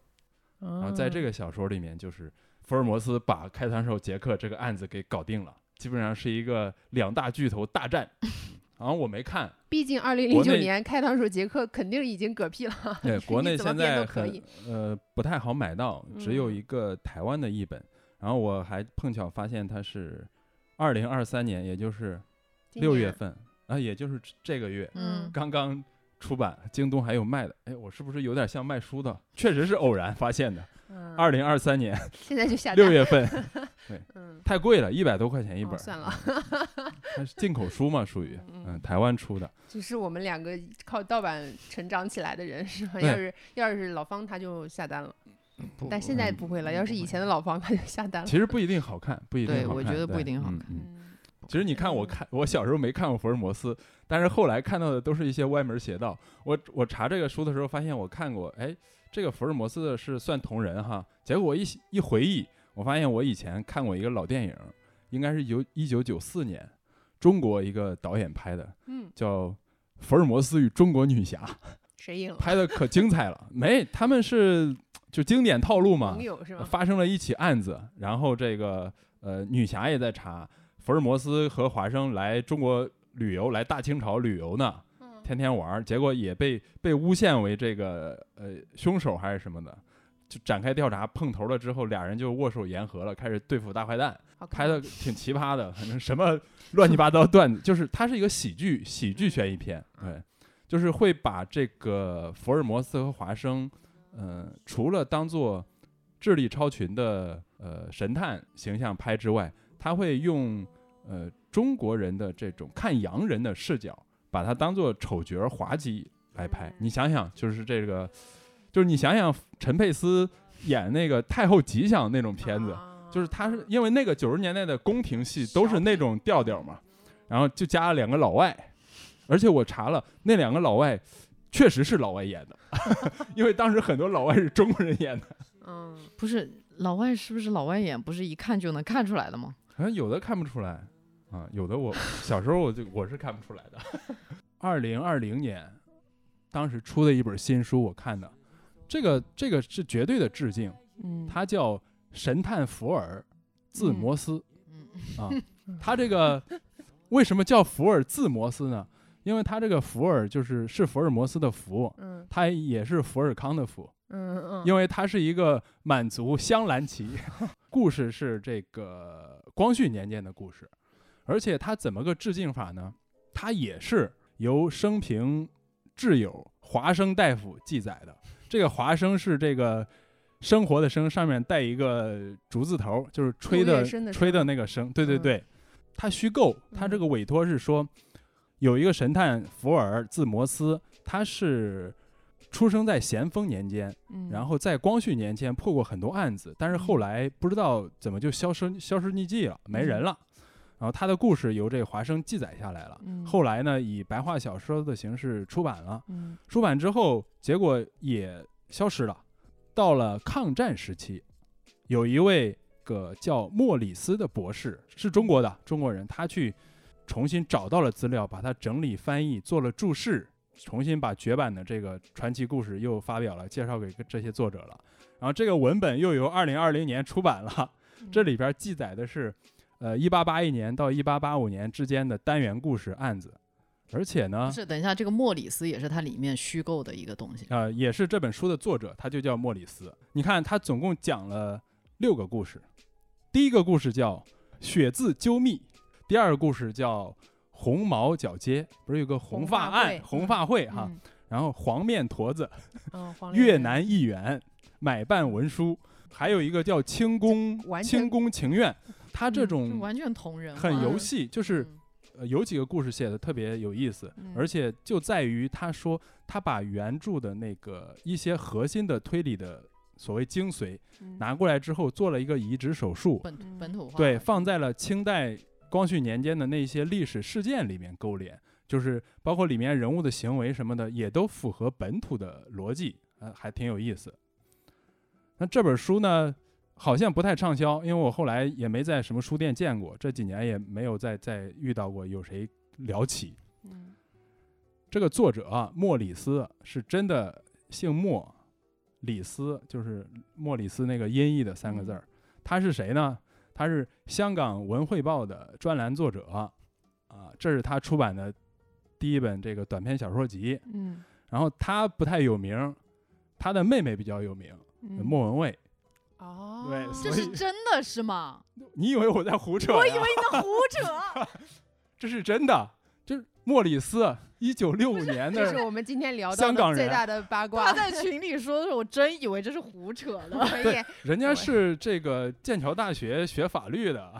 Speaker 2: 然
Speaker 1: 然后在这个小说里面，就是福尔摩斯把开膛手杰克这个案子给搞定了，基本上是一个两大巨头大战。然后我没看，
Speaker 2: 毕竟二零零九年开膛手杰克肯定已经嗝屁了，
Speaker 1: 对，国内现在很呃不太好买到，只有
Speaker 2: 嗯
Speaker 1: 一个台湾的译本。然后我还碰巧发现它是二零二三年，也就是六月份啊，也就是这个月
Speaker 2: 嗯
Speaker 1: 刚刚出版，京东还有卖的。哎，我是不是有点像卖书的？确实是偶然发现的。
Speaker 2: 嗯，
Speaker 1: 二零二三年
Speaker 2: 现在就下单
Speaker 1: 六，月份，
Speaker 2: 嗯，
Speaker 1: 太贵了，一百多块钱一本
Speaker 2: 算了，
Speaker 1: 它是进口书嘛，属于
Speaker 2: 嗯
Speaker 1: 嗯台湾出的。
Speaker 2: 只是我们两个靠盗版成长起来的人是吧？要是要是老方他就下单了，但现在
Speaker 1: 嗯
Speaker 2: 不会了。要是以前的老方他就下单了。
Speaker 1: 其实不一定好看，不一定
Speaker 3: 对
Speaker 1: 好看。
Speaker 3: 我觉得不一定好看
Speaker 1: 嗯嗯
Speaker 2: 嗯
Speaker 1: 其实你看，我看我小时候没看过福尔摩斯，但是后来看到的都是一些歪门邪道。我我查这个书的时候，发现我看过，哎，这个福尔摩斯的是算同人哈。结果我一一回忆，我发现我以前看过一个老电影，应该是有一九九四年，中国一个导演拍的，
Speaker 2: 嗯，
Speaker 1: 叫《福尔摩斯与中国女侠》，
Speaker 2: 谁赢了？
Speaker 1: 拍的可精彩了。没，他们是就经典套路嘛？发生了一起案子，然后这个呃女侠也在查，福尔摩斯和华生来中国旅游，来大清朝旅游呢，
Speaker 2: 嗯。
Speaker 1: 天天玩儿，结果也被被诬陷为这个呃凶手还是什么的，就展开调查，碰头了之后，俩人就握手言和了，开始对付大坏蛋，拍的挺奇葩的，反正什么乱七八糟段子，就是它是一个喜剧喜剧悬疑片，对，就是会把这个福尔摩斯和华生，呃，除了当做智力超群的呃神探形象拍之外，他会用呃中国人的这种看洋人的视角，把它当做丑角儿滑稽来拍。你想想，就是这个，就是你想想陈佩斯演那个太后吉祥那种片子，
Speaker 2: 啊
Speaker 1: 就是他是因为那个九十年代的宫廷戏都是那种调调嘛，然后就加了两个老外，而且我查了，那两个老外确实是老外演的，因为当时很多老外是中国人演的，
Speaker 2: 嗯，
Speaker 3: 不是老外是不是老外演？不是一看就能看出来的吗？
Speaker 1: 好像有的看不出来啊，有的我小时候我就我是看不出来的。二零二零年，当时出的一本新书，我看的，这个这个是绝对的致敬，
Speaker 2: 嗯，
Speaker 1: 它叫《神探福尔字摩斯》。
Speaker 3: 嗯，
Speaker 1: 啊，他这个为什么叫福尔字摩斯呢？因为他这个福尔就是是福尔摩斯的福，
Speaker 2: 嗯
Speaker 1: 他也是福尔康的福，
Speaker 2: 嗯嗯，
Speaker 1: 因为他是一个满族镶蓝旗。故事是这个光绪年间的故事，而且他怎么个致敬法呢？他也是由生平挚友华生大夫记载的。这个华生是这个生活的生，上面带一个竹字头，就是吹的吹的那个生。对对
Speaker 2: 嗯
Speaker 1: 对，他虚构，他这个委托是说，有一个神探福尔字摩斯，他是出生在咸丰年间，
Speaker 2: 嗯
Speaker 1: 然后在光绪年间破过很多案子，但是后来不知道怎么就消声消失匿迹了，没人了。然后他的故事由这个华生记载下来了。
Speaker 2: 嗯
Speaker 1: 后来呢，以白话小说的形式出版了。
Speaker 2: 嗯
Speaker 1: 出版之后，结果也消失了。到了抗战时期，有一位个叫莫里斯的博士，是中国的中国人，他去重新找到了资料，把它整理翻译，做了注释，重新把绝版的这个传奇故事又发表了，介绍给这些作者了。然后这个文本又由二零二零年出版了，这里边记载的是，呃，一八八一年到一八八五年之间的单元故事案子，而且呢，
Speaker 3: 是，等一下，这个莫里斯也是它里面虚构的一个东西。
Speaker 1: 呃，也是这本书的作者，他就叫莫里斯。你看，他总共讲了六个故事。第一个故事叫“血字揪密”，第二个故事叫“红毛角街”，不是有个红
Speaker 2: 红
Speaker 1: 发案、红发会哈？
Speaker 2: 嗯
Speaker 1: 然后黄 面驼子、越南议员、买办文书，还有一个叫清宫清宫情愿。他这
Speaker 2: 嗯
Speaker 1: 种
Speaker 3: 完全同人
Speaker 1: 很游戏，就是有几个故事写的特别有意思，
Speaker 2: 嗯。
Speaker 1: 而且就在于他说他把原著的那个一些核心的推理的所谓精髓
Speaker 2: 嗯。
Speaker 1: 拿过来之后，做了一个移植手术，
Speaker 3: 本本土化
Speaker 1: 对，放在了清代光绪年间的那些历史事件里面勾连，就是包括里面人物的行为什么的，也都符合本土的逻辑，呃，还挺有意思。那这本书呢，好像不太畅销，因为我后来也没在什么书店见过，这几年也没有再再遇到过有谁聊起。
Speaker 2: 嗯
Speaker 1: 这个作者啊，莫里斯是真的姓莫，里斯就是莫里斯那个音译的三个字儿。他是谁呢？他是香港文汇报的专栏作者，啊，这是他出版的第一本这个短篇小说集。
Speaker 2: 嗯
Speaker 1: 然后他不太有名，他的妹妹比较有名，
Speaker 2: 嗯
Speaker 1: 莫文蔚。
Speaker 2: 哦，
Speaker 1: 对
Speaker 3: 这是真的是吗？
Speaker 1: 你以为我在胡扯呀？
Speaker 3: 我以为你在胡扯。
Speaker 1: 这是真的，这是莫里斯，一九六五年
Speaker 2: 这是，我们今天聊到
Speaker 1: 香港
Speaker 2: 最大的八卦。
Speaker 3: 他在群里说的时候，我真以为这是胡扯的。
Speaker 1: 对，人家是这个剑桥大学学法律的，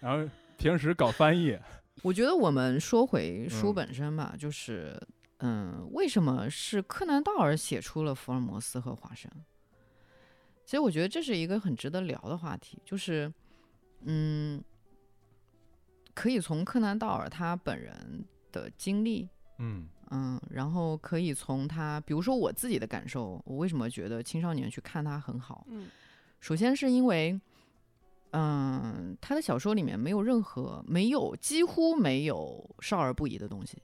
Speaker 1: 然后平时搞翻译。
Speaker 3: 我觉得我们说回书
Speaker 1: 嗯
Speaker 3: 本身吧，就是，嗯，为什么是柯南道尔写出了福尔摩斯和华生？其实我觉得这是一个很值得聊的话题，就是，嗯，可以从柯南道尔他本人的经历，
Speaker 1: 嗯
Speaker 3: 嗯，然后可以从他，比如说我自己的感受，我为什么觉得青少年去看他很好？
Speaker 2: 嗯
Speaker 3: 首先是因为，嗯，他的小说里面没有任何没有几乎没有少儿不宜的东西。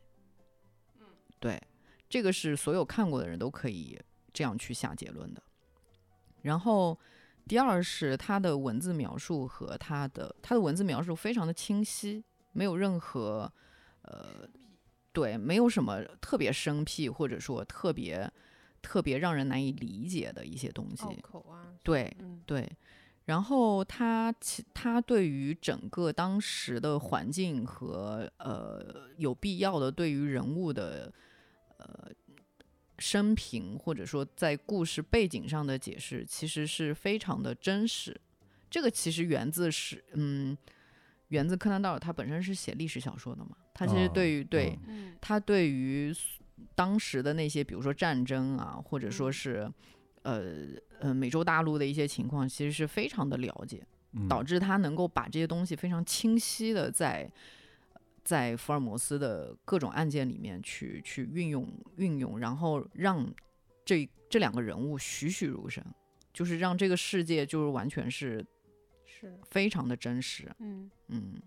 Speaker 3: 对，这个是所有看过的人都可以这样去下结论的。然后，第二是他的文字描述和他的他的文字描述非常的清晰，没有任何呃，对，没有什么特别生僻或者说特别特别让人难以理解的一些东西。
Speaker 2: 口啊，
Speaker 3: 对，
Speaker 2: 嗯
Speaker 3: 对，然后他其他对于整个当时的环境和呃有必要的对于人物的呃生平或者说在故事背景上的解释，其实是非常的真实。这个其实源自是嗯，源自柯南道尔他本身是写历史小说的嘛，他其实
Speaker 1: 哦
Speaker 3: 对于对、他对于当时的那些，比如说战争啊，或者说
Speaker 2: 嗯。
Speaker 3: 是、呃呃美洲大陆的一些情况，其实是非常的了解，
Speaker 1: 嗯。
Speaker 3: 导致他能够把这些东西非常清晰的在在福尔摩斯的各种案件里面去去运用运用，然后让这这两个人物栩栩如生，就是让这个世界就是完全是
Speaker 2: 是，
Speaker 3: 非常的真实，
Speaker 2: 嗯。
Speaker 3: 嗯。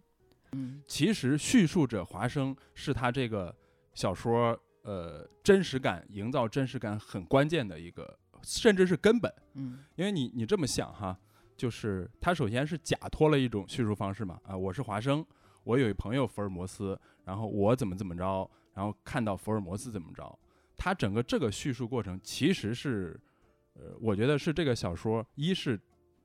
Speaker 3: 嗯
Speaker 1: 其实叙述者华生是他这个小说呃真实感营造真实感很关键的一个，甚至是根本。
Speaker 3: 嗯。
Speaker 1: 因为你你这么想哈，就是他首先是假托了一种叙述方式嘛，啊，我是华生，我有一朋友福尔摩斯，然后我怎么怎么着，然后看到福尔摩斯怎么着，他整个这个叙述过程其实是，呃，我觉得是这个小说一是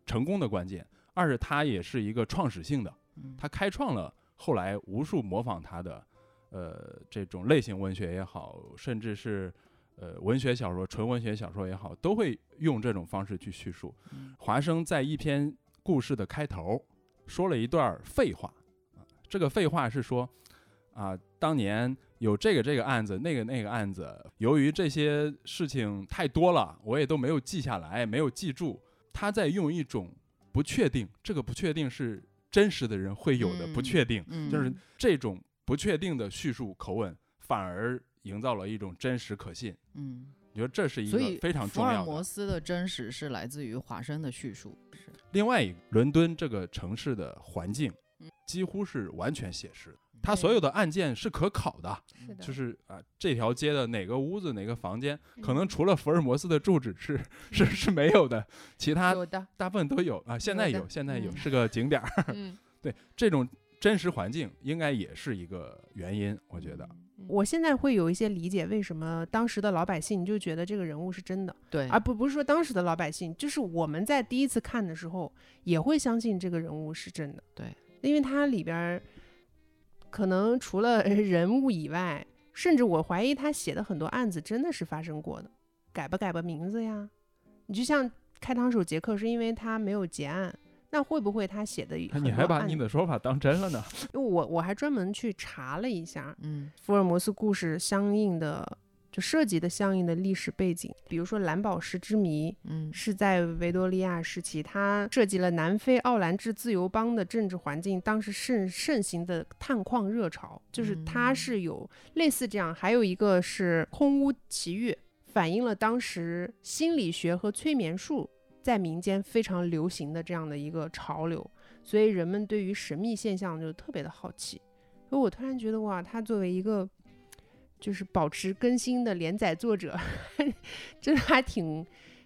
Speaker 1: 成功的关键，二是它也是一个创始性的，
Speaker 3: 嗯，
Speaker 1: 它开创了后来无数模仿它的，呃，这种类型文学也好，甚至是呃文学小说、纯文学小说也好，都会用这种方式去叙述。
Speaker 3: 嗯
Speaker 1: 华生在一篇故事的开头说了一段废话，啊，这个废话是说，啊，当年有这个这个案子，那个那个案子，由于这些事情太多了，我也都没有记下来，没有记住。他在用一种不确定，这个不确定是真实的人会有的不
Speaker 3: 嗯
Speaker 1: 确定，
Speaker 3: 嗯
Speaker 1: 就是这种不确定的叙述口吻，反而营造了一种真实可信。
Speaker 3: 嗯。
Speaker 1: 我觉得这是一个非常重要的。
Speaker 3: 摩斯的真实是来自于华生的叙述。是，
Speaker 1: 另外一个，伦敦这个城市的环境
Speaker 3: 嗯
Speaker 1: 几乎是完全写实的，它
Speaker 2: 对
Speaker 1: 所有的案件是可考的，
Speaker 2: 是的，
Speaker 1: 就是啊，这条街的哪个屋子哪个房间，可能
Speaker 2: 嗯
Speaker 1: 除了福尔摩斯的住址是是是没有的，其他，大部分都有。啊。现在
Speaker 2: 有
Speaker 1: 有，现在有，
Speaker 2: 嗯
Speaker 1: 是个景点儿。
Speaker 2: 嗯。
Speaker 1: 对，这种真实环境应该也是一个原因，我觉得。
Speaker 2: 我现在会有一些理解，为什么当时的老百姓就觉得这个人物是真的，
Speaker 3: 对，
Speaker 2: 而不不是说当时的老百姓，就是我们在第一次看的时候也会相信这个人物是真的。
Speaker 3: 对，
Speaker 2: 因为它里边儿可能除了 人物以外，甚至我怀疑他写的很多案子真的是发生过的，改吧改吧名字呀。你就像开膛手杰克，是因为他没有结案。那会不会他写的
Speaker 1: 你还把你的说法当真了呢？
Speaker 2: 因为我我还专门去查了一下，
Speaker 3: 嗯
Speaker 2: 福尔摩斯故事相应的就涉及的相应的历史背景，比如说蓝宝石之谜，
Speaker 3: 嗯
Speaker 2: 是在维多利亚时期，它涉及了南非奥兰治自由邦的政治环境，当时盛盛行的探矿热潮，就是它
Speaker 3: 嗯
Speaker 2: 是有类似这样，还有一个是空屋奇遇，反映了当时心理学和催眠术在民间非常流行的这样的一个潮流，所以人们对于神秘现象就特别的好奇。所以我突然觉得哇，它作为一个就是保持更新的连载作者，真的还挺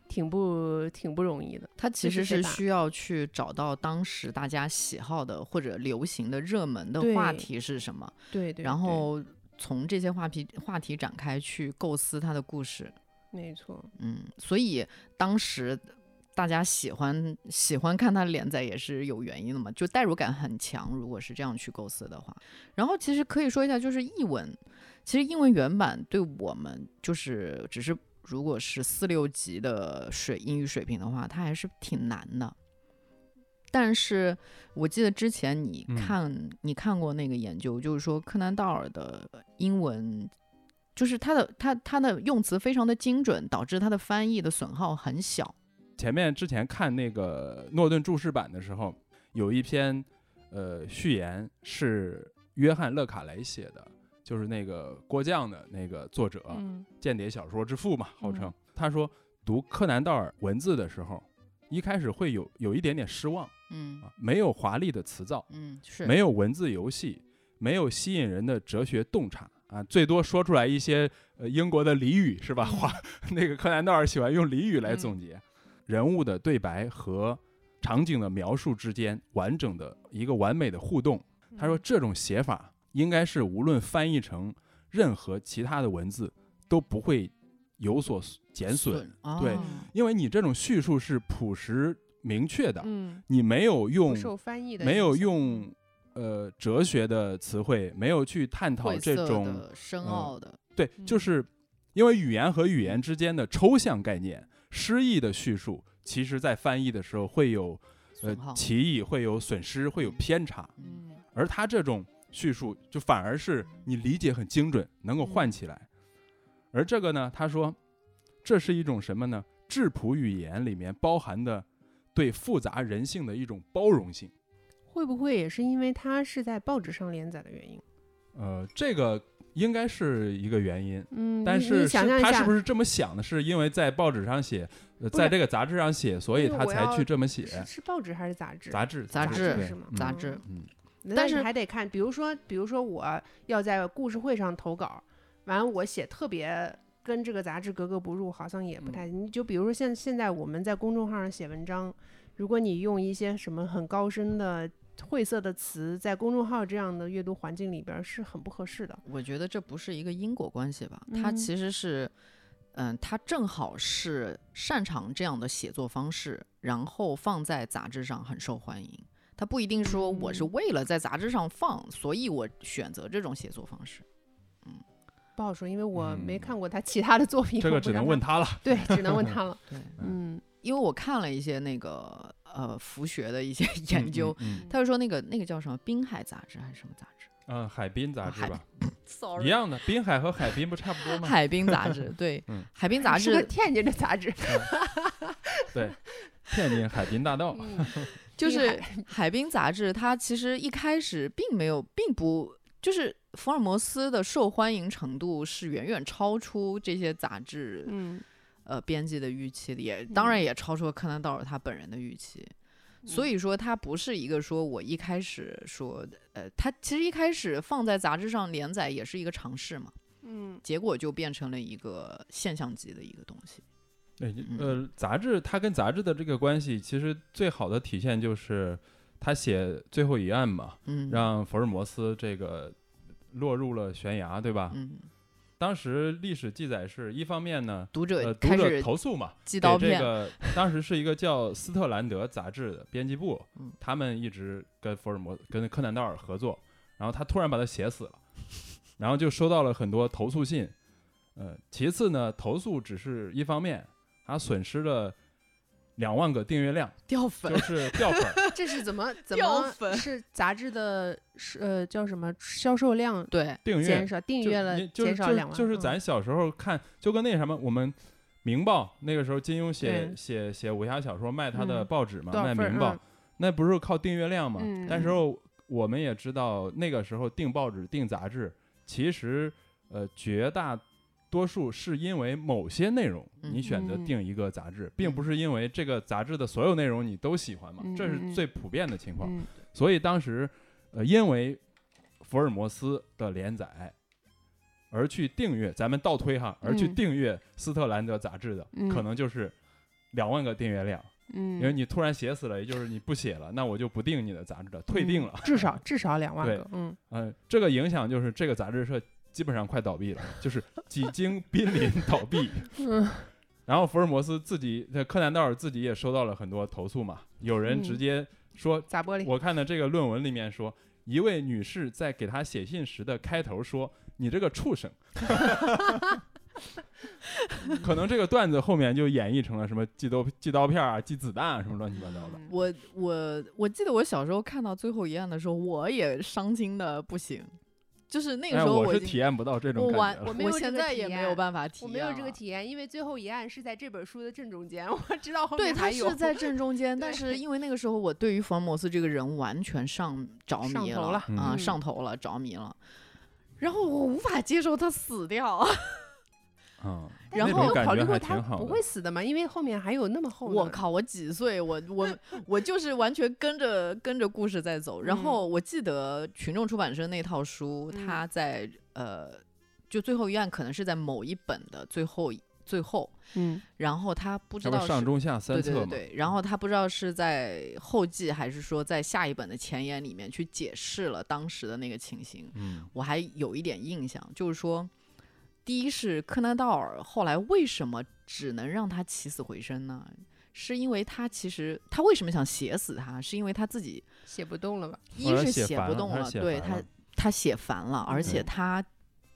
Speaker 2: 挺不挺不容易的。
Speaker 3: 他其实
Speaker 2: 是
Speaker 3: 需要去找到当时大家喜好的或者流行的热门的话题是什么，
Speaker 2: 对对，
Speaker 3: 然后从这些话题话题展开去构思他的故事。
Speaker 2: 没错，
Speaker 3: 嗯，所以当时大家喜欢喜欢看他的连载也是有原因的嘛，就代入感很强。如果是这样去构思的话，然后其实可以说一下，就是译文，其实英文原版对我们就是只是如果是四六级的水英语水平的话，它还是挺难的。但是我记得之前你
Speaker 1: 嗯
Speaker 3: 看、你看过那个研究，就是说柯南道尔的英文，就是他的他他的用词非常的精准，导致他的翻译的损耗很小。
Speaker 1: 前面之前看那个诺顿注释版的时候，有一篇呃序言是约翰·勒卡雷写的，就是那个郭将的那个作者，
Speaker 2: 嗯
Speaker 1: 间谍小说之父嘛，号称。
Speaker 2: 嗯。
Speaker 1: 他说读柯南道尔文字的时候，一开始会有有一点点失望
Speaker 3: 嗯。
Speaker 1: 啊，没有华丽的词藻，
Speaker 3: 嗯，是。
Speaker 1: 没有文字游戏，没有吸引人的哲学洞察啊，最多说出来一些呃英国的俚语是吧？
Speaker 3: 嗯。
Speaker 1: 话 那个柯南道尔喜欢用俚语来
Speaker 3: 嗯。
Speaker 1: 总结、人物的对白和场景的描述之间完整的一个完美的互动。他说这种写法应该是无论翻译成任何其他的文字都不会有所减损，对
Speaker 3: 哦
Speaker 1: 因为你这种叙述是朴实明确的，
Speaker 2: 嗯，
Speaker 1: 你没有用
Speaker 2: 受翻译的
Speaker 1: 没有用呃哲学的词汇，没有去探讨这种
Speaker 3: 的深
Speaker 1: 嗯
Speaker 3: 奥的，
Speaker 1: 对，就
Speaker 2: 嗯
Speaker 1: 是因为语言和语言之间的抽象概念、诗意的叙述，其实在翻译的时候会有呃歧义，会有损失，会有偏差，而他这种叙述就反而是你理解很精准，能够换起来。而这个呢，他说这是一种什么呢？质朴语言里面包含的对复杂人性的一种包容性。
Speaker 2: 会不会也是因为它是在报纸上连载的原因？
Speaker 1: 呃，这个应该是一个原因，
Speaker 2: 嗯，
Speaker 1: 但是
Speaker 2: 你想象一下，
Speaker 1: 他是不是这么想的？是因为在报纸上写，呃，在这个杂志上写，所以他才去这么写。
Speaker 2: 是是报纸还是杂志？
Speaker 1: 杂志，
Speaker 3: 杂志
Speaker 2: 是吗？
Speaker 1: 嗯
Speaker 3: 杂志
Speaker 1: 嗯，
Speaker 3: 但是
Speaker 2: 还得看，比如说，比如说我要在故事会上投稿，完了我写特别跟这个杂志格格不入，好像也不太。你就比如说现现在我们在公众号上写文章，如果你用一些什么很高深的晦涩的词，在公众号这样的阅读环境里边儿是很不合适的。
Speaker 3: 我觉得这不是一个因果关系吧，它
Speaker 2: 嗯
Speaker 3: 其实是，嗯，它正好是擅长这样的写作方式，然后放在杂志上很受欢迎。它不一定说我是
Speaker 2: 嗯
Speaker 3: 为了在杂志上放，所以我选择这种写作方式。
Speaker 2: 嗯不好说，因为我没
Speaker 1: 嗯
Speaker 2: 看过他其他的作品，
Speaker 1: 这个只能问他了。
Speaker 2: 对，只能问 他了。
Speaker 3: 对，
Speaker 2: 嗯
Speaker 3: 因为我看了一些那个呃福学的一些研究，
Speaker 1: 嗯，
Speaker 3: 他就说那个那个叫什么滨海杂志还是什么杂志
Speaker 1: 嗯，海滨杂志吧
Speaker 3: ，？sorry，
Speaker 1: 一样的，滨海和海滨不差不多吗？
Speaker 3: 海滨杂志，对，
Speaker 1: 嗯
Speaker 3: 海滨杂
Speaker 2: 是个
Speaker 3: 志
Speaker 2: 天津的杂志，
Speaker 1: 对，天津海滨大道。
Speaker 2: 嗯，
Speaker 3: 就是
Speaker 2: 海
Speaker 3: 海滨杂志，它其实一开始并没有，并不就是福尔摩斯的受欢迎程度是远远超出这些杂志
Speaker 2: 嗯，
Speaker 3: 呃编辑的预期的，也当然也超出了柯南道尔他本人的预期。所以说，它不是一个说我一开始说，呃，它其实一开始放在杂志上连载也是一个尝试嘛，
Speaker 2: 嗯
Speaker 3: 结果就变成了一个现象级的一个东西。
Speaker 1: 对，
Speaker 3: 嗯
Speaker 1: 呃，杂志它跟杂志的这个关系，其实最好的体现就是他写最后一案嘛，
Speaker 3: 嗯，
Speaker 1: 让福尔摩斯这个落入了悬崖，对吧？
Speaker 3: 嗯，
Speaker 1: 当时历史记载是一方面呢，
Speaker 3: 读者
Speaker 1: 呃，读者投诉嘛，给
Speaker 3: 寄刀片，
Speaker 1: 这个当时是一个叫斯特兰德杂志的编辑部，
Speaker 3: 嗯
Speaker 1: 他们一直跟福尔摩跟柯南道尔合作，然后他突然把他写死了，然后就收到了很多投诉信。呃，其次呢，投诉只是一方面，他损失了两万个订阅量，
Speaker 3: 掉粉
Speaker 1: 就，是 掉粉。
Speaker 2: 这是怎么 怎么
Speaker 3: 掉粉
Speaker 2: 是杂志的是呃叫什么销售量
Speaker 3: 对，
Speaker 1: 订阅
Speaker 2: 减少，订阅了减少两万，
Speaker 1: 就是
Speaker 2: 嗯
Speaker 1: 咱小时候看，就跟那什么，我们《明报》那个时候，金庸写
Speaker 2: 对
Speaker 1: 写写武侠小说，卖他的
Speaker 2: 嗯
Speaker 1: 报纸嘛，卖明报
Speaker 2: 嗯，
Speaker 1: 那不是靠订阅量嘛？
Speaker 2: 嗯
Speaker 1: 但是我们也知道，那个时候订报纸、订杂志，其实呃绝大多数是因为某些内容你选择
Speaker 2: 嗯
Speaker 1: 订一个杂志，并不是因为这个杂志的所有内容你都喜欢嘛，这是最普遍的情况。
Speaker 2: 嗯。
Speaker 1: 所以当时，呃，因为福尔摩斯的连载，而去订阅，咱们倒推哈，而去
Speaker 2: 嗯
Speaker 1: 订阅斯特兰德杂志的，
Speaker 2: 嗯。
Speaker 1: 可能就是两万个订阅量。
Speaker 2: 嗯，
Speaker 1: 因为你突然写死了，也就是你不写了，那我就不订你的杂志了，退订了。
Speaker 2: 嗯至少至少两万
Speaker 1: 对。
Speaker 2: 个，嗯。
Speaker 1: 嗯、这个影响就是这个杂志社基本上快倒闭了，就是几经濒临倒闭。
Speaker 2: 嗯
Speaker 1: 然后福尔摩斯自己，呃柯南道尔自己也收到了很多投诉嘛，有人直
Speaker 2: 嗯
Speaker 1: 接说
Speaker 2: 砸玻璃，
Speaker 1: 我看的这个论文里面说，一位女士在给他写信时的开头说：“你这个畜生。”可能这个段子后面就演绎成了什么寄刀寄刀片啊、寄子弹啊什么乱七八糟的。
Speaker 2: 嗯
Speaker 3: 我我我记得我小时候看到最后一案的时候，我也伤心的不行，就是那个
Speaker 1: 哎，
Speaker 3: 时候已
Speaker 1: 我是体
Speaker 3: 经
Speaker 1: 验不到这种
Speaker 3: 我完
Speaker 1: 感觉了。
Speaker 2: 没有这个
Speaker 3: 我现在
Speaker 2: 体验
Speaker 3: 也没有办法体验
Speaker 2: 我没有这个体验，因为最后一案是在这本书的正中间，我知道后，面还有
Speaker 3: 他是在正中间，但是因为那个时候我对于福尔摩斯这个人完全上着迷
Speaker 2: 上头了
Speaker 1: 嗯
Speaker 3: 啊，
Speaker 2: 嗯
Speaker 3: 上头了，着迷了。然后我无法接受他死掉，
Speaker 1: 嗯，
Speaker 3: 然后
Speaker 2: 考虑过他不
Speaker 1: 还挺好的。
Speaker 2: 会死的嘛，因为后面还有那么厚。
Speaker 3: 我靠！我几岁？我我我就是完全跟着跟着故事在走。然
Speaker 2: 嗯
Speaker 3: 后我记得群众出版社那套书，
Speaker 2: 嗯
Speaker 3: 它在呃，就最后一案可能是在某一本的最后最后，
Speaker 2: 嗯
Speaker 3: 然后他不知道是
Speaker 1: 上中下三
Speaker 3: 对
Speaker 1: 册嘛？
Speaker 3: 对对对，然后他不知道是在后记还是说在下一本的前言里面去解释了当时的那个情形，
Speaker 1: 嗯
Speaker 3: 我还有一点印象，就是说，第一是柯南道尔后来为什么只能让他起死回生呢？是因为他其实他为什么想写死他？是因为他自己
Speaker 2: 写不动了吧？
Speaker 3: 一是写不动了，对他他写烦了，而且他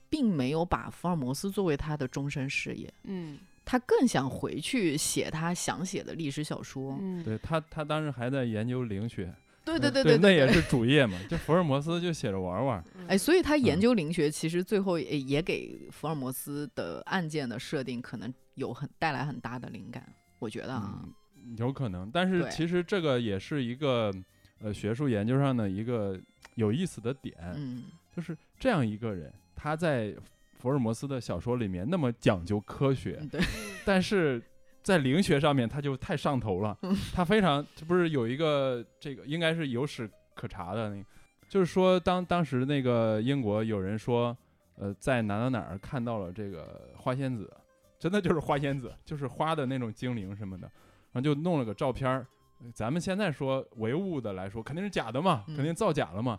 Speaker 3: 并没有把福尔摩斯作为他的终身事业。
Speaker 2: 嗯
Speaker 3: 他更想回去写他想写的历史小说。
Speaker 2: 嗯，
Speaker 1: 对他他当时还在研究灵学，
Speaker 3: 对对
Speaker 1: 嗯对
Speaker 3: 对对，对
Speaker 1: 那也是主业嘛。就福尔摩斯就写着玩玩。
Speaker 3: 哎，所以他研
Speaker 1: 嗯
Speaker 3: 究灵学，其实最后也也给福尔摩斯的案件的设定可能有很带来很大的灵感，我觉得啊，
Speaker 1: 嗯，有可能，但是其实这个也是一个呃学术研究上的一个有意思的点，
Speaker 3: 嗯，
Speaker 1: 就是这样一个人，他在福尔摩斯的小说里面那么讲究科学，
Speaker 3: 嗯对，
Speaker 1: 但是在灵学上面他就太上头了
Speaker 3: 嗯，
Speaker 1: 他非常这不是有一个这个应该是有史可查的那个，就是说当当时那个英国有人说，呃，在哪哪哪儿看到了这个花仙子，真的就是花仙子，就是花的那种精灵什么的，然后就弄了个照片儿。呃咱们现在说唯物的来说，肯定是假的嘛，
Speaker 3: 嗯
Speaker 1: 肯定造假了嘛。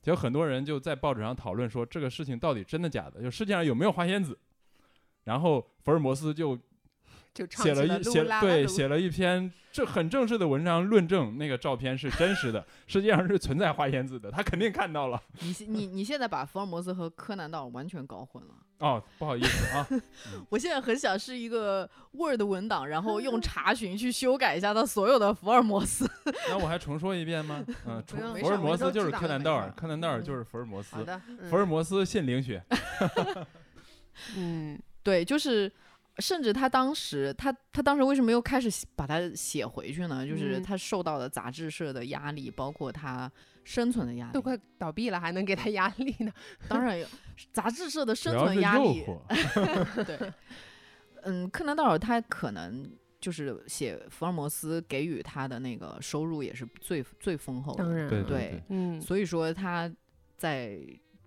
Speaker 1: 结果很多人就在报纸上讨论说这个事情到底真的假的，就世界上有没有花仙子。然后福尔摩斯就
Speaker 2: 就唱
Speaker 1: 写
Speaker 2: 了
Speaker 1: 了一写对写了一篇这很正式的文章论证那个照片是真实的，实际上是存在花仙子的，他肯定看到了。
Speaker 3: 你你你现在把福尔摩斯和柯南道尔完全搞混了。
Speaker 1: 哦，不好意思啊
Speaker 3: 我现在很想是一个 Word 文档，然后用 查询去修改一下他所有的福尔摩斯。
Speaker 1: 那我还重说一遍吗？嗯，重福尔摩斯就是柯南道尔，柯南道尔
Speaker 2: 嗯
Speaker 1: 就是福尔摩斯
Speaker 2: 好，的，嗯
Speaker 1: 福尔摩斯信灵学。
Speaker 2: 嗯
Speaker 3: 对，就是。甚至他当时，他他当时为什么又开始把它写回去呢？就是
Speaker 2: 嗯
Speaker 3: 他受到的杂志社的压力，包括他生存的压力。
Speaker 2: 都快倒闭了，还能给他压力呢？
Speaker 3: 当然有杂志社的生存压力。对，嗯，柯南道尔他可能就是写福尔摩斯给予他的那个收入也是最最丰厚的。
Speaker 2: 当然，
Speaker 1: 对
Speaker 3: 对
Speaker 2: 嗯
Speaker 3: 所以说他在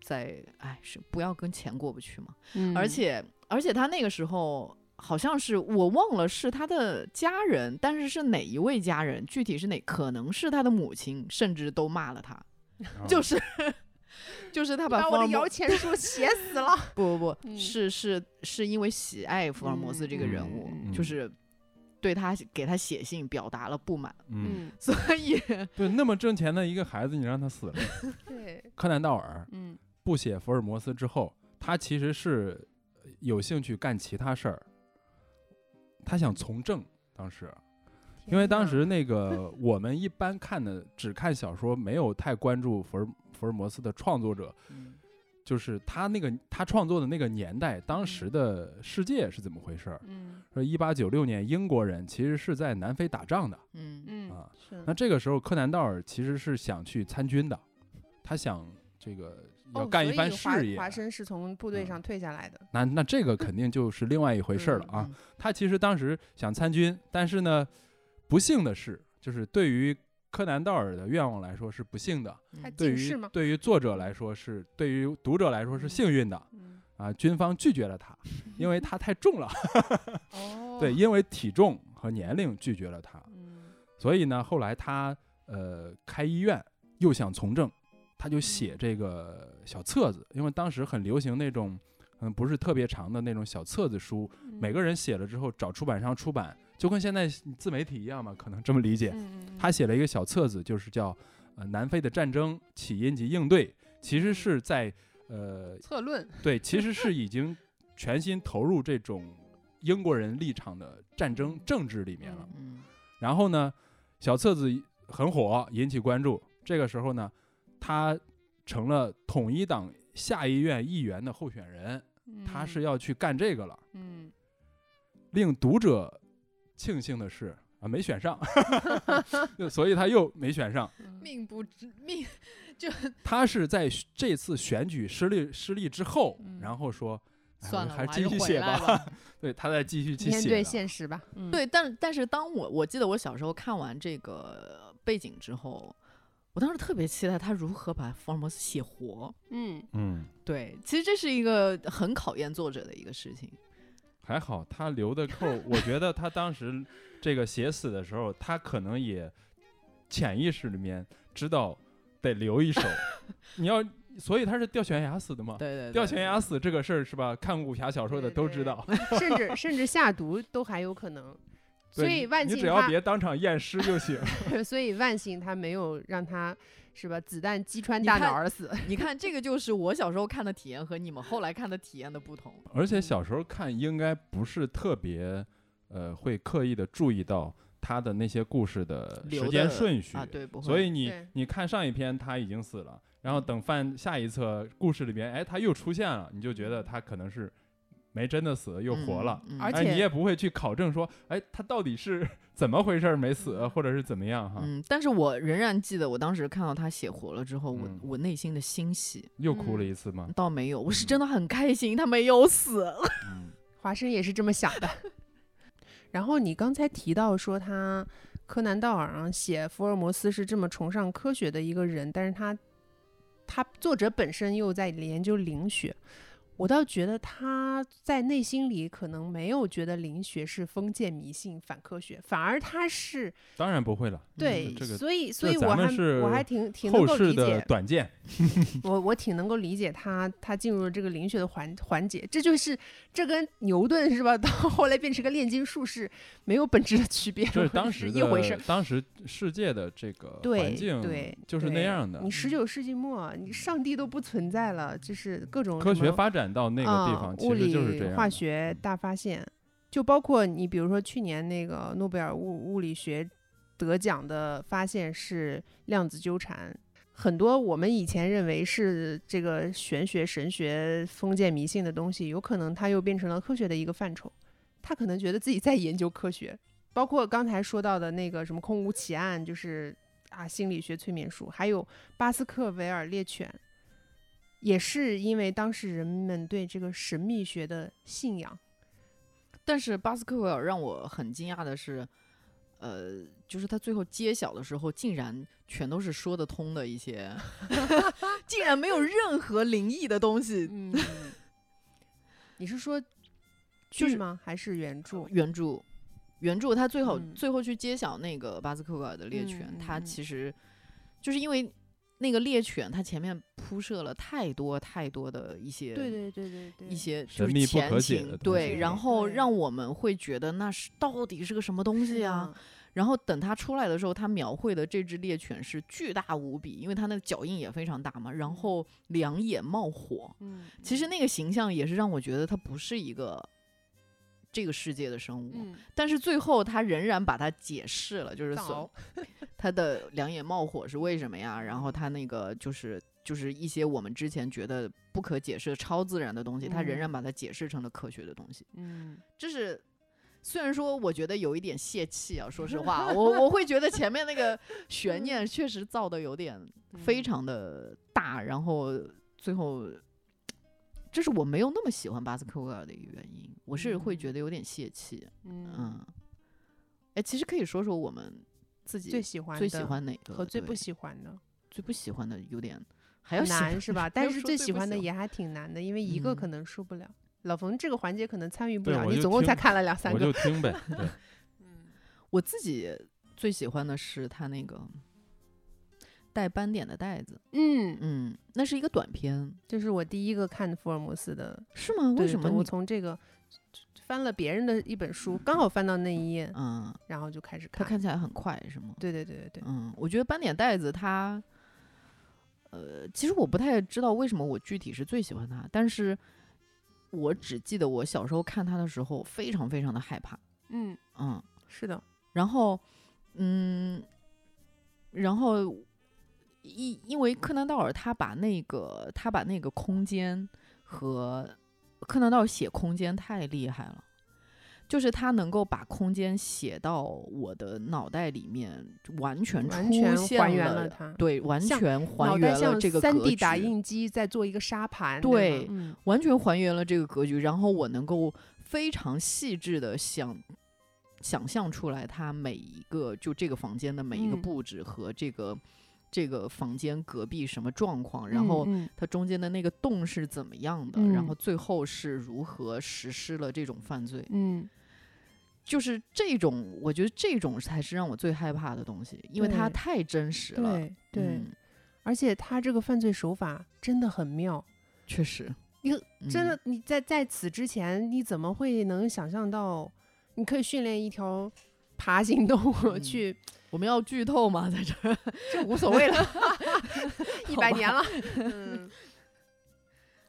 Speaker 3: 在哎是不要跟钱过不去嘛。
Speaker 2: 嗯，
Speaker 3: 而且而且他那个时候好像是我忘了是他的家人，但是是哪一位家人，具体是哪，可能是他的母亲，甚至都骂了他，
Speaker 1: 啊
Speaker 3: 就是 就是他
Speaker 2: 你把我的摇钱树写死了。
Speaker 3: 不不不，
Speaker 2: 嗯
Speaker 3: 是是是因为喜爱福尔摩斯这个人物，就是对他给他写信表达了不满，
Speaker 1: 嗯，
Speaker 2: 嗯，
Speaker 3: 所以
Speaker 1: 对，那么挣钱的一个孩子，你让他死了。
Speaker 2: 对，
Speaker 1: 柯南道尔
Speaker 2: 嗯
Speaker 1: 不写福尔摩斯之后，他其实是有兴趣干其他事儿，他想从政，当时，因为当时那个 我们一般看的只看小说，没有太关注福尔福尔摩斯的创作者，
Speaker 3: 嗯
Speaker 1: 就是他那个他创作的那个年代，当时的世界是怎么回事儿？
Speaker 2: 嗯
Speaker 1: 说一八九六年，英国人其实是在南非打仗的
Speaker 3: 嗯
Speaker 2: 嗯
Speaker 1: 啊。
Speaker 2: 是
Speaker 1: 那这个时候，柯南道尔其实是想去参军的，他想这个要
Speaker 2: 哦
Speaker 1: 干一番事业。
Speaker 2: 华生是从部队
Speaker 1: 嗯
Speaker 2: 上退下来的。
Speaker 1: 那那这个肯定就是另外一回事儿了啊。
Speaker 3: 嗯
Speaker 1: 他其实当时想参军，但是呢，不幸的是，就是对于柯南道尔的愿望来说是不幸的，
Speaker 3: 嗯
Speaker 1: 对于？对于作者来说是，对于读者来说是幸运的
Speaker 2: 嗯
Speaker 1: 啊。军方拒绝了他，因为他太重了，
Speaker 2: 哦，
Speaker 1: 对，因为体重和年龄拒绝了他。
Speaker 2: 嗯
Speaker 1: 所以呢，后来他呃开医院，又想从政，他就写这个小册子，因为当时很流行那种嗯不是特别长的那种小册子书，每个人写了之后找出版商出版，就跟现在自媒体一样嘛，可能这么理解。他写了一个小册子，就是叫呃南非的战争起因及应对，其实是在呃
Speaker 2: 策论，
Speaker 1: 对，其实是已经全心投入这种英国人立场的战争政治里面了。
Speaker 3: 嗯
Speaker 1: 然后呢，小册子很火，引起关注。这个时候呢，他成了统一党下议院议员的候选人，他是要去干这个了。
Speaker 2: 嗯
Speaker 1: 令读者庆幸的是啊，没选上，所以他又没选上。
Speaker 2: 嗯
Speaker 3: 命不知 命，
Speaker 1: 他是在这次选举失利失利之后，
Speaker 2: 嗯
Speaker 1: 然后说，哎
Speaker 3: 算了，
Speaker 1: 还是继续写
Speaker 3: 来
Speaker 1: 吧。对，他再继续去
Speaker 2: 面对
Speaker 1: 写。
Speaker 2: 现实吧。嗯，
Speaker 3: 对，但但是当我我记得我小时候看完这个背景之后，我当时特别期待他如何把福尔摩斯写活。
Speaker 2: 嗯
Speaker 1: 嗯，
Speaker 3: 对，其实这是一个很考验作者的一个事情。
Speaker 1: 还好他留的扣，我觉得他当时这个写死的时候，他可能也潜意识里面知道得留一手。你要，所以他是掉悬崖死的嘛？
Speaker 3: 对对对，
Speaker 1: 掉悬崖死这个事儿是吧？看武侠小说的
Speaker 2: 对对
Speaker 1: 都知道。
Speaker 2: 甚至 甚至下毒都还有可能。所以万幸
Speaker 1: 你只要，别当场验尸就行。
Speaker 2: 所以万幸他没有让他是吧子弹击穿大脑而死。
Speaker 3: 你看，这个就是我小时候看的体验和你们后来看的体验的不同。
Speaker 1: 而且小时候看应该不是特别，呃，会刻意的注意到他的那些故事的时间顺序。
Speaker 3: 啊，对，不会。
Speaker 1: 所以你你看上一篇他已经死了，然后等翻下一册故事里边，哎，他又出现了，你就觉得他可能是没真的死，又活了。
Speaker 3: 嗯，嗯
Speaker 2: 而
Speaker 1: 哎，你也不会去考证说，哎，他到底是 怎么回事儿没死，或者是怎么样哈？
Speaker 3: 嗯，但是我仍然记得我当时看到他写活了之后，我
Speaker 1: 嗯
Speaker 3: 我内心的欣喜
Speaker 1: 又哭了一次吗？
Speaker 3: 倒没有，我是真的很开心他没有死。
Speaker 1: 嗯，
Speaker 2: 华生也是这么想的。然后你刚才提到说他柯南道尔啊写福尔摩斯是这么崇尚科学的一个人，但是他他作者本身又在研究灵学。我倒觉得他在内心里可能没有觉得灵学是封建迷信、反科学，反而他是
Speaker 1: 当然不会了。
Speaker 2: 对，
Speaker 1: 这个
Speaker 2: 所以所以我还
Speaker 1: 是
Speaker 2: 我还挺挺能够理解，
Speaker 1: 短见，
Speaker 2: 我我挺能够理解他他进入了这个灵学的环环节，这就是这跟牛顿是吧？到后来变成个炼金术士没有本质的区别，
Speaker 1: 这 是当时
Speaker 2: 一回事
Speaker 1: 的。当时世界的这个
Speaker 2: 对
Speaker 1: 环境
Speaker 2: 对，
Speaker 1: 就是那样的
Speaker 2: 你。十九世纪末，你上帝都不存在了，就是各种
Speaker 1: 科学发展到那个地
Speaker 2: 啊
Speaker 1: 方，
Speaker 2: 物
Speaker 1: 其实就是
Speaker 2: 理、
Speaker 1: 这样。
Speaker 2: 化学大发现，就包括你比如说去年那个诺贝尔物物理学得奖的发现是量子纠缠。很多我们以前认为是这个玄学、神学、封建迷信的东西，有可能它又变成了科学的一个范畴。他可能觉得自己在研究科学，包括刚才说到的那个什么空无奇案，就是啊心理学催眠术，还有巴斯克维尔猎犬，也是因为当时人们对这个神秘学的信仰。
Speaker 3: 但是巴斯克维尔让我很惊讶的是，呃，就是他最后揭晓的时候，竟然全都是说得通的一些，竟然没有任何灵异的东西。
Speaker 2: 嗯，你是说
Speaker 3: 就是
Speaker 2: 剧吗？还是原著？
Speaker 3: 原著，原著他最后、
Speaker 2: 嗯
Speaker 3: 最后去揭晓那个巴斯克维尔的猎犬，他其实就是因为那个猎犬，它前面铺设了太多太多的一些
Speaker 2: 对对对对对，
Speaker 3: 一些就
Speaker 1: 神秘不
Speaker 3: 是前
Speaker 1: 可解的东
Speaker 3: 情，对，然后让我们会觉得那是到底是个什么东西啊？
Speaker 2: 嗯
Speaker 3: 然后等它出来的时候，它描绘的这只猎犬是巨大无比，因为它那个脚印也非常大嘛，然后两眼冒火。
Speaker 2: 嗯，
Speaker 3: 其实那个形象也是让我觉得它不是一个这个世界的生物，
Speaker 2: 嗯，
Speaker 3: 但是最后他仍然把它解释了，就是所他的两眼冒火是为什么呀？然后他那个就是就是一些我们之前觉得不可解释的超自然的东西，他仍
Speaker 2: 嗯
Speaker 3: 然把它解释成了科学的东西。
Speaker 2: 嗯
Speaker 3: 这是虽然说我觉得有一点泄气啊，说实话，我我会觉得前面那个悬念确实造的有点非
Speaker 2: 嗯
Speaker 3: 常的大，然后最后。这是我没有那么喜欢巴斯克维尔的一个原因，我是会觉
Speaker 2: 嗯
Speaker 3: 得有点泄气。
Speaker 2: 嗯，
Speaker 3: 嗯，哎，其实可以说说我们自己
Speaker 2: 最喜欢
Speaker 3: 最喜
Speaker 2: 的
Speaker 3: 欢哪个
Speaker 2: 和最不喜欢的
Speaker 3: 最不喜欢的有点还要
Speaker 2: 难是吧？但是
Speaker 3: 最
Speaker 2: 最喜欢的也还挺难的，因为一个
Speaker 3: 嗯
Speaker 2: 可能输不了。老冯这个环节可能参与不了，你总共才看了两三个
Speaker 1: 我
Speaker 2: 个
Speaker 1: 就。听呗。嗯，
Speaker 3: 我自己最喜欢的是他那个带斑点的袋子，
Speaker 2: 嗯，
Speaker 3: 嗯，那是一个短片，
Speaker 2: 这是我第一个看福尔摩斯的。
Speaker 3: 是吗？为什么我？
Speaker 2: 从这个翻了别人的一本书，刚好翻到那一页，
Speaker 3: 嗯，
Speaker 2: 然后就开始看
Speaker 3: 它
Speaker 2: 看。
Speaker 3: 看起来很快是吗？
Speaker 2: 对对对对对，
Speaker 3: 嗯，我觉得斑点袋子它，呃，其实我不太知道为什么我具体是最喜欢它，但是我只记得我小时候看它的时候非常非常的害怕，
Speaker 2: 嗯，
Speaker 3: 嗯，
Speaker 2: 是的，
Speaker 3: 然后，嗯，然后因因为柯南道尔他把那个他把那个空间和柯南道尔写空间太厉害了。就是他能够把空间写到我的脑袋里面，完全出
Speaker 2: 完全
Speaker 3: 现
Speaker 2: 还原了它。
Speaker 3: 对，完全还原了这个
Speaker 2: 三 D 打印机在做一个沙盘。
Speaker 3: 对
Speaker 2: 嗯
Speaker 3: 完全还原了这个格局，然后我能够非常细致的想想象出来它每一个就这个房间的每一个
Speaker 2: 嗯
Speaker 3: 布置和这个、这个房间隔壁什么状况，然后它中间的那个洞是怎么样的，然
Speaker 2: 嗯
Speaker 3: 后最后是如何实施了这种犯罪，
Speaker 2: 嗯
Speaker 3: 就是这种，我觉得这种才是让我最害怕的东西，因为它太真实了。
Speaker 2: 对对，
Speaker 3: 嗯
Speaker 2: 而且他这个犯罪手法真的很妙。
Speaker 3: 确实，
Speaker 2: 你真
Speaker 3: 嗯
Speaker 2: 的，你在在此之前，你怎么会能想象到，你可以训练一条爬行动物
Speaker 3: 嗯
Speaker 2: 去？
Speaker 3: 我们要剧透吗？在这儿？
Speaker 2: 这无所谓了，一百年了。嗯，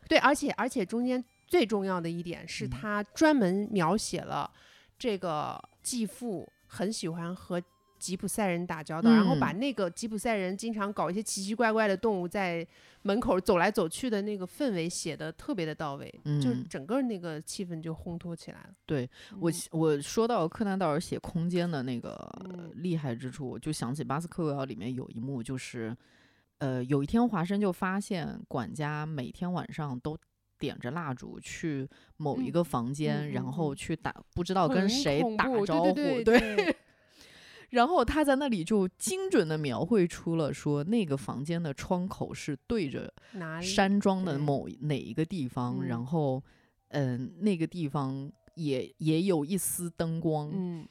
Speaker 2: 对，而且而且中间最重要的一点是
Speaker 3: 嗯
Speaker 2: 他专门描写了这个继父很喜欢和吉普赛人打交道，然后把
Speaker 3: 嗯
Speaker 2: 那个吉普赛人经常搞一些奇奇怪怪的动物在门口走来走去的那个氛围写的特别的到位，嗯就是
Speaker 3: 嗯
Speaker 2: 整个那个气氛就烘托起来了。
Speaker 3: 对我
Speaker 2: 嗯
Speaker 3: 我说到柯南道尔写空间的那个
Speaker 2: 嗯
Speaker 3: 厉害之处，我就想起巴斯克维尔里面有一幕，就是呃有一天华生就发现管家每天晚上都。点着蜡烛去某一
Speaker 2: 嗯
Speaker 3: 个房间，然后
Speaker 2: 嗯
Speaker 3: 去打，不知道跟谁打招呼，
Speaker 2: 对
Speaker 3: 然后他在那里就精准的描绘出了说那个房间的窗口是对着
Speaker 2: 哪里？
Speaker 3: 山庄的某哪一个地方，
Speaker 2: 嗯
Speaker 3: 然后嗯那个地方也也有一丝灯光，
Speaker 2: 嗯，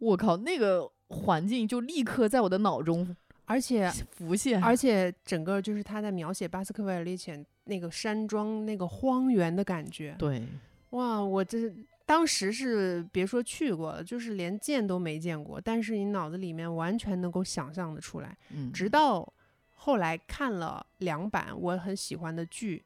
Speaker 3: 我靠，那个环境就立刻在我的脑中
Speaker 2: 而且
Speaker 3: 浮现，
Speaker 2: 而且整个就是他在描写巴斯克维尔猎犬那个山庄那个荒原的感觉。
Speaker 3: 对，
Speaker 2: 哇，我这当时是别说去过了，就是连见都没见过，但是你脑子里面完全能够想象的出来。
Speaker 3: 嗯，
Speaker 2: 直到后来看了两版我很喜欢的剧，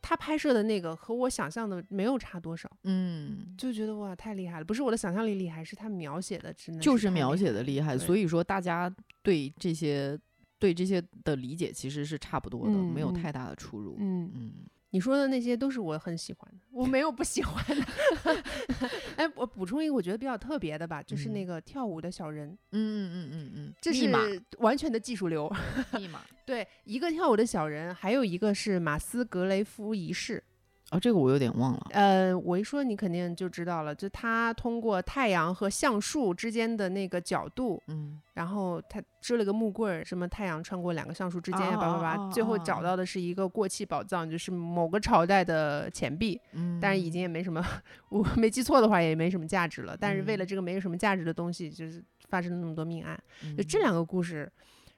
Speaker 2: 他拍摄的那个和我想象的没有差多少，
Speaker 3: 嗯，
Speaker 2: 就觉得哇太厉害了。不是我的想象力厉害，是他描写的真的
Speaker 3: 就是描写的厉害，所以说大家对这些对这些的理解其实是差不多的，没有太大的出入。
Speaker 2: 嗯。
Speaker 3: 嗯
Speaker 2: 你说的那些都是我很喜欢的，我没有不喜欢的。哎，我补充一个我觉得比较特别的吧，就是那
Speaker 3: 嗯
Speaker 2: 个跳舞的小人，
Speaker 3: 嗯嗯嗯嗯嗯，
Speaker 2: 这是完全的技术流。
Speaker 3: 密码
Speaker 2: 对，一个跳舞的小人，还有一个是马斯格雷夫仪式。
Speaker 3: 啊，这个我有点忘了。
Speaker 2: 呃，我一说你肯定就知道了，就他通过太阳和橡树之间的那个角度，
Speaker 3: 嗯
Speaker 2: 然后他支了个木棍儿，什么太阳穿过两个橡树之间叭叭叭，
Speaker 3: 啊
Speaker 2: 最后
Speaker 3: 啊
Speaker 2: 找到的是一个过气宝藏，就是某个朝代的钱币。
Speaker 3: 嗯，
Speaker 2: 但是已经也没什么，我没记错的话也没什么价值了。但是为了
Speaker 3: 嗯
Speaker 2: 这个没有什么价值的东西，就是发生了那么多命案。就
Speaker 3: 嗯
Speaker 2: 这两个故事，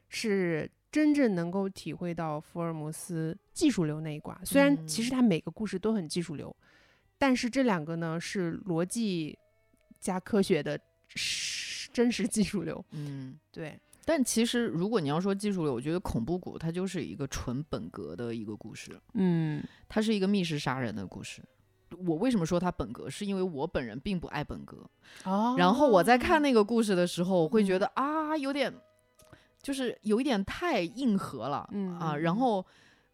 Speaker 2: 是真正能够体会到福尔摩斯技术流那一挂。虽然其实
Speaker 3: 嗯
Speaker 2: 他每个故事都很技术流，但是这两个呢是逻辑加科学的实真实技术流。
Speaker 3: 嗯。
Speaker 2: 对，
Speaker 3: 但其实，如果你要说技术流，我觉得恐怖谷它就是一个纯本格的一个故事，
Speaker 2: 嗯
Speaker 3: 它是一个密室杀人的故事。我为什么说它本格，是因为我本人并不爱本格。
Speaker 2: 哦
Speaker 3: 然后我在看那个故事的时候，我会觉
Speaker 2: 嗯
Speaker 3: 得啊，有点，就是有一点太硬核了，啊，
Speaker 2: 嗯嗯嗯。
Speaker 3: 然后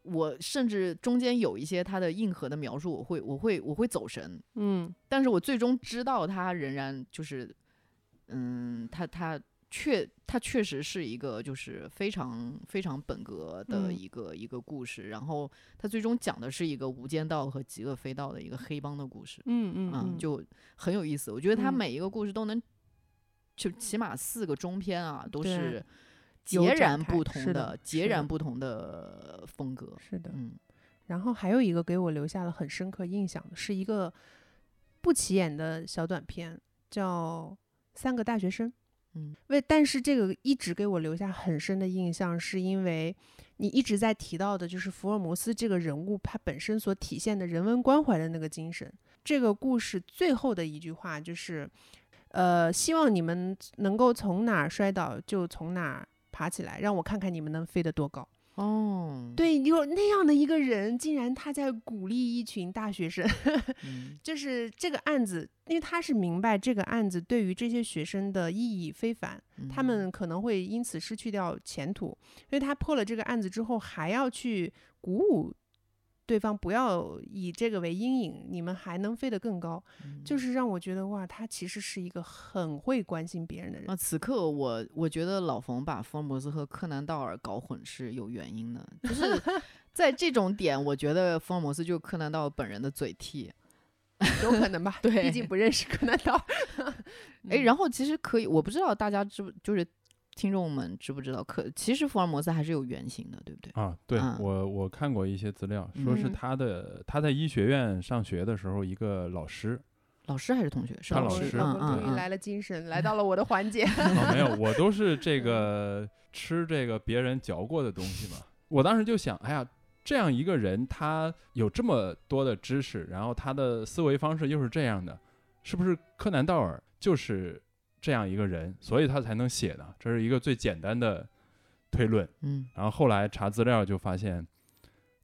Speaker 3: 我甚至中间有一些他的硬核的描述，我会我会我会走神，
Speaker 2: 嗯。
Speaker 3: 但是我最终知道他仍然就是，嗯，他他确他确实是一个就是非常非常本格的
Speaker 2: 嗯。
Speaker 3: 一个、一个故事，然后他最终讲的是一个无间道和极恶飞道的一个黑帮的故事，
Speaker 2: 嗯嗯
Speaker 3: 嗯，
Speaker 2: 嗯，
Speaker 3: 就很有意思。我觉得它
Speaker 2: 嗯。
Speaker 3: 每一个故事都能，就起码四个中篇啊，都是
Speaker 2: 有
Speaker 3: 截然不同
Speaker 2: 是的
Speaker 3: 截然不同的风格。
Speaker 2: 是的。
Speaker 3: 嗯
Speaker 2: 然后还有一个给我留下了很深刻印象的，是一个不起眼的小短片，叫《三个大学生》。
Speaker 3: 嗯
Speaker 2: 为但是这个一直给我留下很深的印象，是因为你一直在提到的，就是福尔摩斯这个人物他本身所体现的人文关怀的那个精神。这个故事最后的一句话就是，呃，希望你们能够从哪儿摔倒就从哪儿爬起来，让我看看你们能飞得多高。
Speaker 3: 哦，
Speaker 2: 对，有那样的一个人，竟然他在鼓励一群大学生，
Speaker 3: 嗯。
Speaker 2: 就是这个案子，因为他是明白这个案子对于这些学生的意义非凡，他
Speaker 3: 嗯
Speaker 2: 们可能会因此失去掉前途，所以他破了这个案子之后，还要去鼓舞对方不要以这个为阴影，你们还能飞得更高，
Speaker 3: 嗯
Speaker 2: 就是让我觉得哇，他其实是一个很会关心别人的人
Speaker 3: 那。此刻我我觉得老冯把福尔摩斯和柯南道尔搞混是有原因的，就是 在这种点，我觉得福尔摩斯就是柯南道尔本人的嘴替。
Speaker 2: 有可能吧，
Speaker 3: 对
Speaker 2: 毕竟不认识柯南道尔。
Speaker 3: 哎，
Speaker 2: 嗯
Speaker 3: 然后其实可以，我不知道大家知不就是听众们知不知道，可其实福尔摩斯还是有原型的，对不对？
Speaker 1: 啊，对
Speaker 3: 嗯
Speaker 1: 我我看过一些资料，说是
Speaker 2: 嗯
Speaker 1: 他的他在医学院上学的时候，一个老师
Speaker 3: 老师还是同学？是老师。
Speaker 1: 他老师
Speaker 3: 嗯
Speaker 2: 我终于
Speaker 3: 嗯
Speaker 2: 来了精神，来到了我的环节。
Speaker 1: 啊，没有，我都是这个吃这个别人嚼过的东西嘛。我当时就想，哎呀，这样一个人，他有这么多的知识，然后他的思维方式又是这样的，是不是柯南道尔就是这样一个人，所以他才能写的？这是一个最简单的推论。
Speaker 3: 嗯
Speaker 1: 然后后来查资料就发现，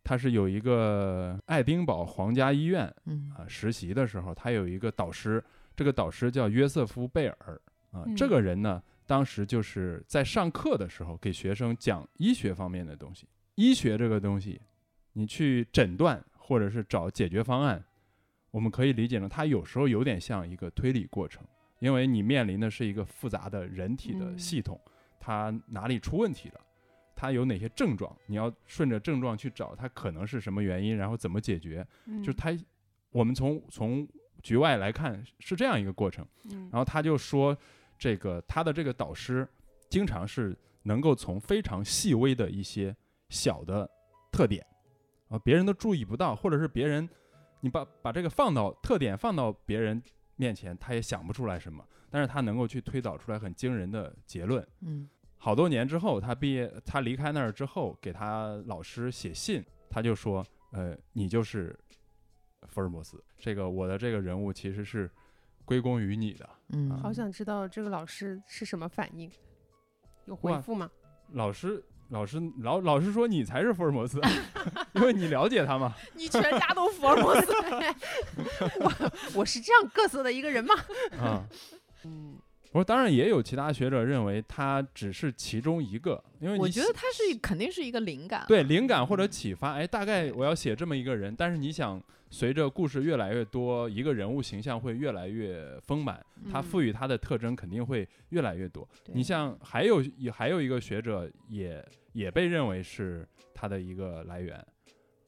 Speaker 1: 他是有一个爱丁堡皇家医院
Speaker 3: 嗯
Speaker 1: 啊实习的时候，他有一个导师，这个导师叫约瑟夫贝尔啊。这
Speaker 2: 嗯
Speaker 1: 个人呢，当时就是在上课的时候给学生讲医学方面的东西。医学这个东西，你去诊断或者是找解决方案，我们可以理解成它有时候有点像一个推理过程，因为你面临的是一个复杂的人体的
Speaker 2: 嗯
Speaker 1: 系统，它哪里出问题了。它有哪些症状？你要顺着症状去找，它可能是什么原因，然后怎么解决？就是
Speaker 2: 嗯
Speaker 1: 他，我们从从局外来看是这样一个过程。
Speaker 2: 嗯
Speaker 1: 然后他就说，这个他的这个导师经常是能够从非常细微的一些小的特点啊，别人都注意不到，或者是别人你把把这个放到特点放到别人面前，他也想不出来什么，但是他能够去推导出来很惊人的结论。
Speaker 3: 嗯
Speaker 1: 好多年之后，他毕业，他离开那儿之后，给他老师写信，他就说：“呃，你就是福尔摩斯。这个我的这个人物其实是归功于你的。
Speaker 3: 嗯，
Speaker 2: 好想知道这个老师是什么反应，有回复吗？
Speaker 1: 老师，老师，老老师说你才是福尔摩斯，因为你了解他嘛。
Speaker 3: 你全家都福尔摩斯。
Speaker 2: 我我是这样各色的一个人吗？
Speaker 1: 啊、
Speaker 2: 嗯，
Speaker 1: 我说当然也有其他学者认为他只是其中一个，因为
Speaker 3: 我觉得他是肯定是一个灵感。
Speaker 1: 对灵感或者启发，哎，大概我要写这么一个人，但是你想，随着故事越来越多，一个人物形象会越来越丰满，他赋
Speaker 2: 嗯
Speaker 1: 予他的特征肯定会越来越多。
Speaker 2: 对
Speaker 1: 你像还有也还有一个学者也也被认为是他的一个来源，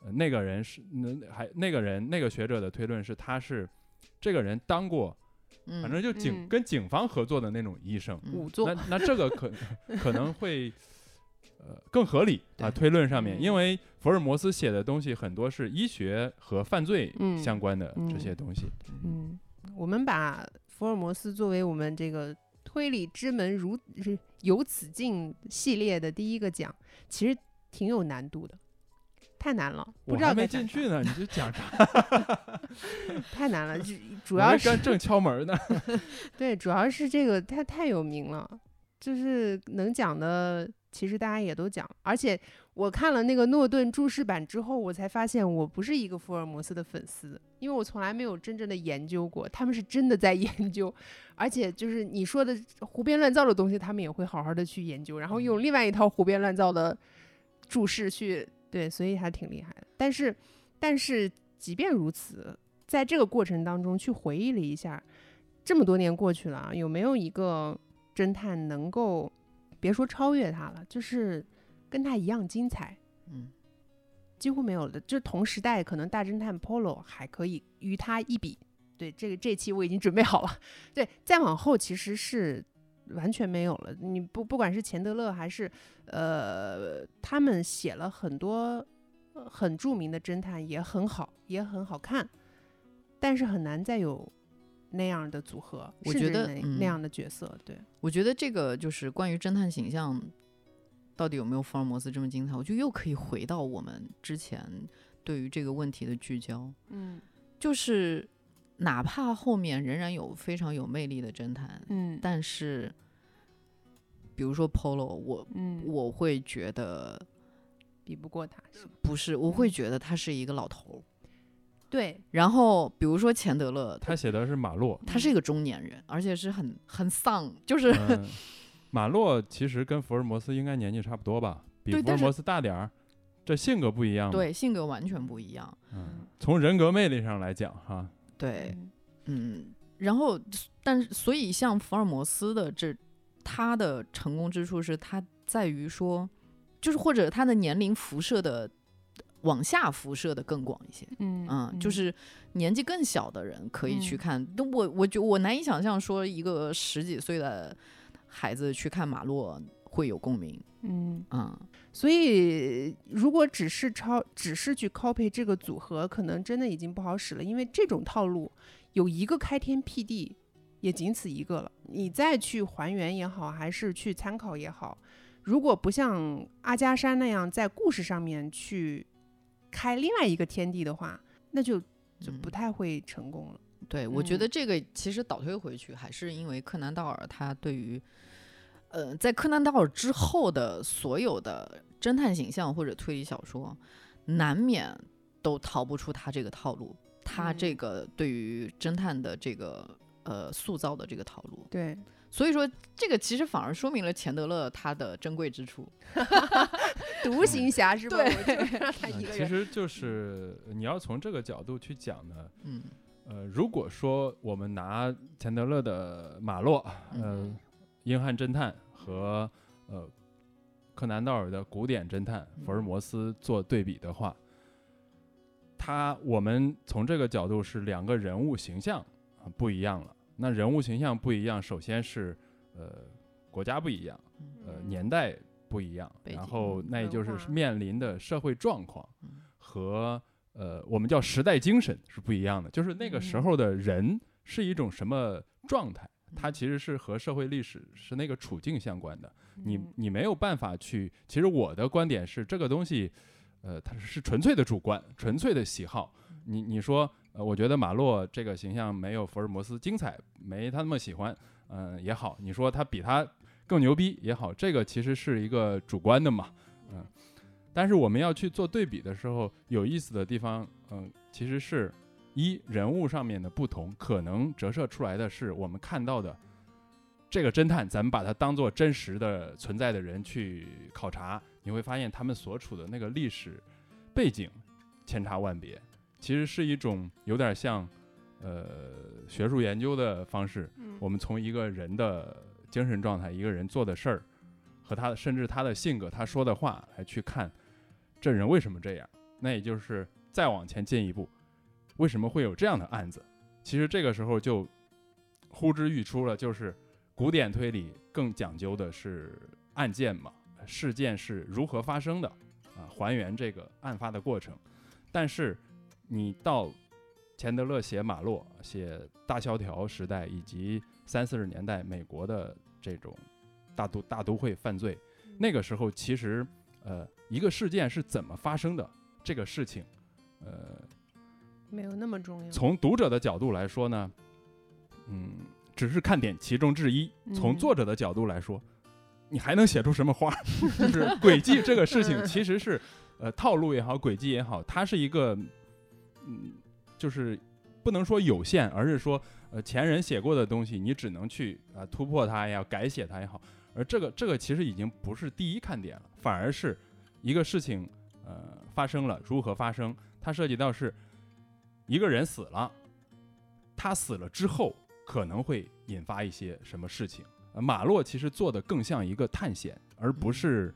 Speaker 1: 呃那个人是那还那个人那个学者的推论是他是这个人当过，
Speaker 3: 嗯，
Speaker 1: 反正就警、
Speaker 2: 嗯。
Speaker 1: 跟警方合作的那种医生，
Speaker 3: 嗯。
Speaker 2: 仵作
Speaker 1: 那那这个可可能会呃更合理啊，推论上面，
Speaker 2: 嗯。
Speaker 1: 因为福尔摩斯写的东西很多是医学和犯罪
Speaker 2: 嗯
Speaker 1: 相关的这
Speaker 2: 嗯
Speaker 1: 些东西。
Speaker 2: 嗯，我们把福尔摩斯作为我们这个推理之门如是由此进系列的第一个讲，其实挺有难度的，太难了，不知道
Speaker 1: 没进去呢，你就讲啥？
Speaker 2: 太难了，就 主要是
Speaker 1: 正敲门呢。
Speaker 2: 对，主要是这个太太有名了，就是能讲的其实大家也都讲，而且我看了那个诺顿注释版之后，我才发现我不是一个福尔摩斯的粉丝，因为我从来没有真正的研究过，他们是真的在研究，而且就是你说的胡编乱造的东西，他们也会好好的去研究，然后用另外一套胡编乱造的注释去对，所以还挺厉害的。但是，但是即便如此，在这个过程当中去回忆了一下，这么多年过去了啊，有没有一个侦探能够别说超越他了，就是跟他一样精彩？
Speaker 3: 嗯，
Speaker 2: 几乎没有的。就同时代，可能大侦探 Polo 还可以与他一比。对，这个这期我已经准备好了。对，再往后其实是完全没有了。你不不管是钱德勒还是呃，他们写了很多呃很著名的侦探，也很好，也很好看，但是很难再有那样的组合，
Speaker 3: 我觉得嗯
Speaker 2: 那样的角色。对，
Speaker 3: 我觉得这个就是关于侦探形象到底有没有福尔摩斯这么精彩，我就又可以回到我们之前对于这个问题的聚焦，
Speaker 2: 嗯
Speaker 3: 就是哪怕后面仍然有非常有魅力的侦探，
Speaker 2: 嗯
Speaker 3: 但是比如说 Polo，我
Speaker 2: 嗯，
Speaker 3: 我会觉得
Speaker 2: 比不过他。是
Speaker 3: 不是，我会觉得他是一个老头儿。
Speaker 2: 对，
Speaker 3: 然后比如说钱德勒，
Speaker 1: 他写的是马洛，
Speaker 3: 他是一个中年人，而且是很很丧，就是、
Speaker 1: 嗯，马洛其实跟福尔摩斯应该年纪差不多吧，比福尔摩斯大点儿，这性格不一样。
Speaker 3: 对性格完全不一样。
Speaker 1: 嗯，从人格魅力上来讲，哈，
Speaker 3: 对，
Speaker 2: 嗯
Speaker 3: 嗯，然后但是所以像福尔摩斯的这他的成功之处是他在于说，就是或者他的年龄辐射的往下辐射的更广一些。
Speaker 2: 嗯
Speaker 3: 嗯，就是年纪更小的人可以去
Speaker 2: 嗯
Speaker 3: 看。都我我觉我难以想象说一个十几岁的孩子去看马洛会有共鸣。
Speaker 2: 嗯，
Speaker 3: 嗯，
Speaker 2: 所以如果只是抄，只是去 copy 这个组合，可能真的已经不好使了，因为这种套路有一个开天辟地，也仅此一个了。你再去还原也好，还是去参考也好，如果不像阿加莎那样在故事上面去开另外一个天地的话，那就就
Speaker 3: 嗯
Speaker 2: 不太会成功了。
Speaker 3: 对，我觉
Speaker 2: 嗯
Speaker 3: 得这个其实倒推回去，还是因为柯南道尔他对于，呃，在柯南道尔之后的所有的侦探形象或者推理小说，难免都逃不出他这个套路，他这
Speaker 2: 嗯
Speaker 3: 个对于侦探的这个呃塑造的这个套路。
Speaker 2: 对，
Speaker 3: 所以说，这个其实反而说明了钱德勒他的珍贵之处。
Speaker 2: 独行侠是吧？
Speaker 3: 对。
Speaker 1: 其实就是你要从这个角度去讲呢。
Speaker 3: 嗯
Speaker 1: 呃，如果说我们拿钱德勒的马洛，呃，
Speaker 2: 嗯
Speaker 1: 英汉侦探和呃柯南道尔的古典侦探福尔
Speaker 3: 嗯
Speaker 1: 摩斯做对比的话，他我们从这个角度是两个人物形象啊、不一样了。那人物形象不一样，首先是呃国家不一样，呃
Speaker 2: 嗯
Speaker 1: 年代不一样，然后那也就是面临的社会状况
Speaker 3: 嗯
Speaker 1: 和呃我们叫时代精神是不一样的，就是那个时
Speaker 2: 嗯
Speaker 1: 候的人是一种什么状态，它其实是和社会历史是那个处境相关的。你
Speaker 2: 嗯
Speaker 1: 你没有办法去，其实我的观点是这个东西，呃，它是纯粹的主观，纯粹的喜好。你你说，呃，我觉得马洛这个形象没有福尔摩斯精彩，没他那么喜欢，嗯、也好。你说他比他更牛逼也好，这个其实是一个主观的嘛，嗯、但是我们要去做对比的时候，有意思的地方，嗯、其实是一人物上面的不同，可能折射出来的是我们看到的这个侦探，咱们把他当做真实的存在的人去考察，你会发现他们所处的那个历史背景千差万别，其实是一种有点像呃学术研究的方式。
Speaker 2: 嗯
Speaker 1: 我们从一个人的精神状态、一个人做的事儿和他甚至他的性格、他说的话来去看这人为什么这样。那也就是再往前进一步，为什么会有这样的案子？其实这个时候就呼之欲出了，就是古典推理更讲究的是案件嘛，事件是如何发生的啊，还原这个案发的过程。但是你到钱德勒写马洛、写大萧条时代以及三四十年代美国的这种大都大都会犯罪，那个时候其实呃一个事件是怎么发生的这个事情，呃
Speaker 2: 没有那么重要。
Speaker 1: 从读者的角度来说呢，嗯，只是看点其中之一。从
Speaker 2: 嗯
Speaker 1: 作者的角度来说，你还能写出什么花？就是轨迹这个事情，其实是呃套路也好，轨迹也好，它是一个嗯，就是不能说有限，而是说呃前人写过的东西，你只能去啊、突破它也好，改写它也好。而这个这个其实已经不是第一看点了，反而是一个事情呃发生了，如何发生，它涉及到是一个人死了，他死了之后可能会引发一些什么事情。呃马洛其实做的更像一个探险，而不是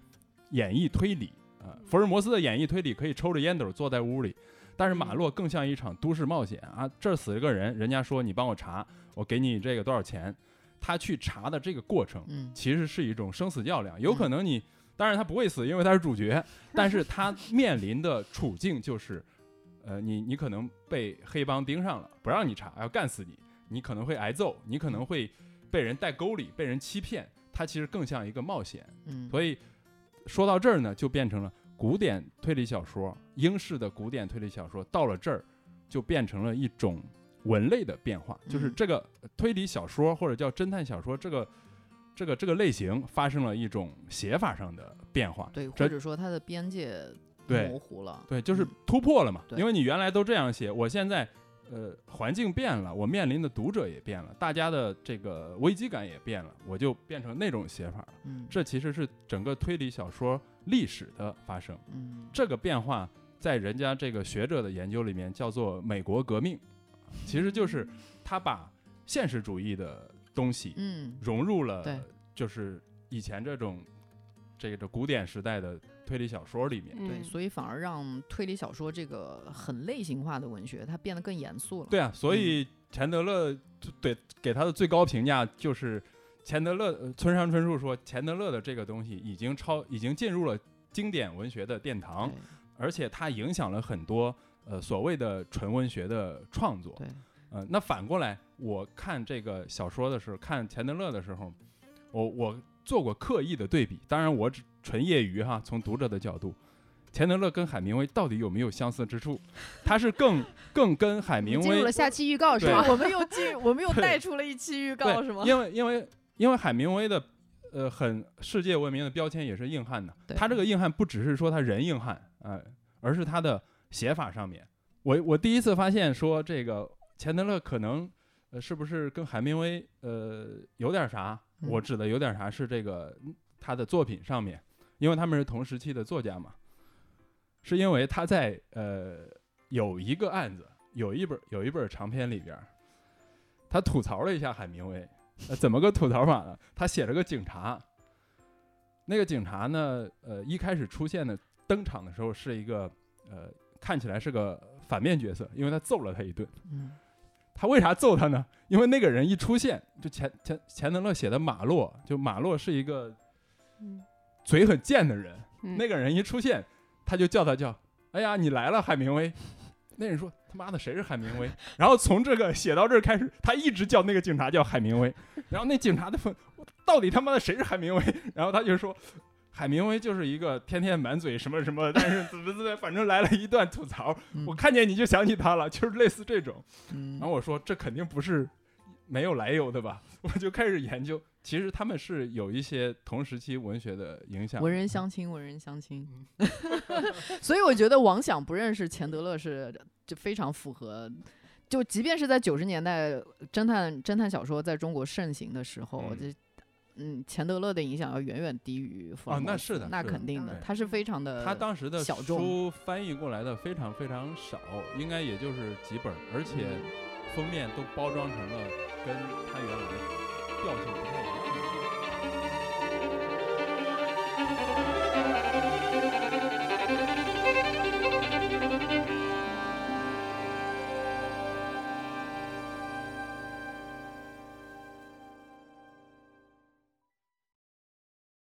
Speaker 1: 演绎推理。啊、福尔摩斯的演绎推理可以抽着烟斗坐在屋里，但是马洛更像一场都市冒险啊！这儿死了个人，人家说你帮我查，我给你这个多少钱？他去查的这个过程，
Speaker 3: 嗯
Speaker 1: 其实是一种生死较量。有可能你，当然他不会死，因为他是主角，但是他面临的处境就是，呃，你你可能被黑帮盯上了，不让你查，要干死你，你可能会挨揍，你可能会被人带沟里，被人欺骗。它其实更像一个冒险。
Speaker 3: 嗯，
Speaker 1: 所以说到这儿呢，就变成了古典推理小说，英式的古典推理小说到了这儿，就变成了一种文类的变化，就是
Speaker 3: 嗯
Speaker 1: 这个推理小说或者叫侦探小说这个这个这个类型发生了一种写法上的变化。
Speaker 3: 对，或者说它的边界
Speaker 1: 对
Speaker 3: 模糊了。
Speaker 1: 对，就是
Speaker 3: 嗯
Speaker 1: 突破了嘛。
Speaker 3: 对
Speaker 1: 因为你原来都这样写，我现在呃环境变了，我面临的读者也变了，大家的这个危机感也变了，我就变成那种写法了。
Speaker 3: 嗯，
Speaker 1: 这其实是整个推理小说历史的发生。
Speaker 3: 嗯
Speaker 1: 这个变化在人家这个学者的研究里面叫做美国革命，其实就是他把现实主义的东西
Speaker 3: 嗯
Speaker 1: 融入了
Speaker 3: 对，
Speaker 1: 就是以前这种这个古典时代的推理小说里面。
Speaker 3: 对，
Speaker 2: 嗯
Speaker 3: 所以反而让推理小说这个很类型化的文学，它变得更严肃了。
Speaker 1: 对啊，所以钱德勒就对给他的最高评价就是钱德勒，呃村上春树说钱德勒的这个东西已经超已经进入了经典文学的殿堂，而且它影响了很多呃所谓的纯文学的创作。
Speaker 3: 对，
Speaker 1: 呃，那反过来，我看这个小说的时候，看钱德勒的时候，我我做过刻意的对比，当然我只纯业余哈，从读者的角度，钱德勒跟海明威到底有没有相似之处？他是更更跟海明威
Speaker 2: 进入了下期预告是
Speaker 1: 对
Speaker 2: 吧？
Speaker 3: 我们又进，我们又 带出了一期预告，是吗？
Speaker 1: 因为因为因为海明威的呃很世界闻名的标签也是硬汉的，他这个硬汉不只是说他人硬汉，呃，而是他的写法上面。我我第一次发现说这个钱德勒可能呃是不是跟海明威呃有点啥？我
Speaker 3: 嗯
Speaker 1: 指的有点啥是这个嗯他的作品上面，因为他们是同时期的作家嘛，是因为他在呃有一个案子，有一本有一本长篇里边儿，他吐槽了一下海明威，呃，怎么个吐槽法呢？他写了个警察，那个警察呢，呃，一开始出现的登场的时候是一个呃看起来是个反面角色，因为他揍了他一顿。
Speaker 3: 嗯
Speaker 1: 他为啥揍他呢？因为那个人一出现，就钱钱钱德勒写的马洛，就马洛是一个
Speaker 2: 嗯
Speaker 1: 嘴很贱的人，
Speaker 2: 嗯
Speaker 1: 那个人一出现，他就叫他叫，哎呀，你来了，海明威。那人说他妈的谁是海明威？然后从这个写到这儿开始，他一直叫那个警察叫海明威。然后那警察的问，到底他妈的谁是海明威？然后他就说，海明威就是一个天天满嘴什么什么，但是怎么怎么，反正来了一段吐槽。
Speaker 3: 嗯
Speaker 1: 我看见你就想起他了，就是类似这种。
Speaker 3: 嗯
Speaker 1: 然后我说这肯定不是没有来由的吧？我就开始研究，其实他们是有一些同时期文学的影响。
Speaker 3: 文人相亲，文人相亲。
Speaker 1: 嗯
Speaker 3: 所以我觉得王想不认识钱德勒是就非常符合。就即便是在九十年代，侦探侦探小说在中国盛行的时候，
Speaker 1: 嗯
Speaker 3: 这嗯，嗯，钱德勒的影响要远远低于
Speaker 1: 哦，那是的，那
Speaker 3: 肯定的，他是非常的。
Speaker 1: 他当时的
Speaker 3: 小
Speaker 1: 书翻译过来的非常非常少，应该也就是几本，而且封面都包装成了跟他原来调性不太一样。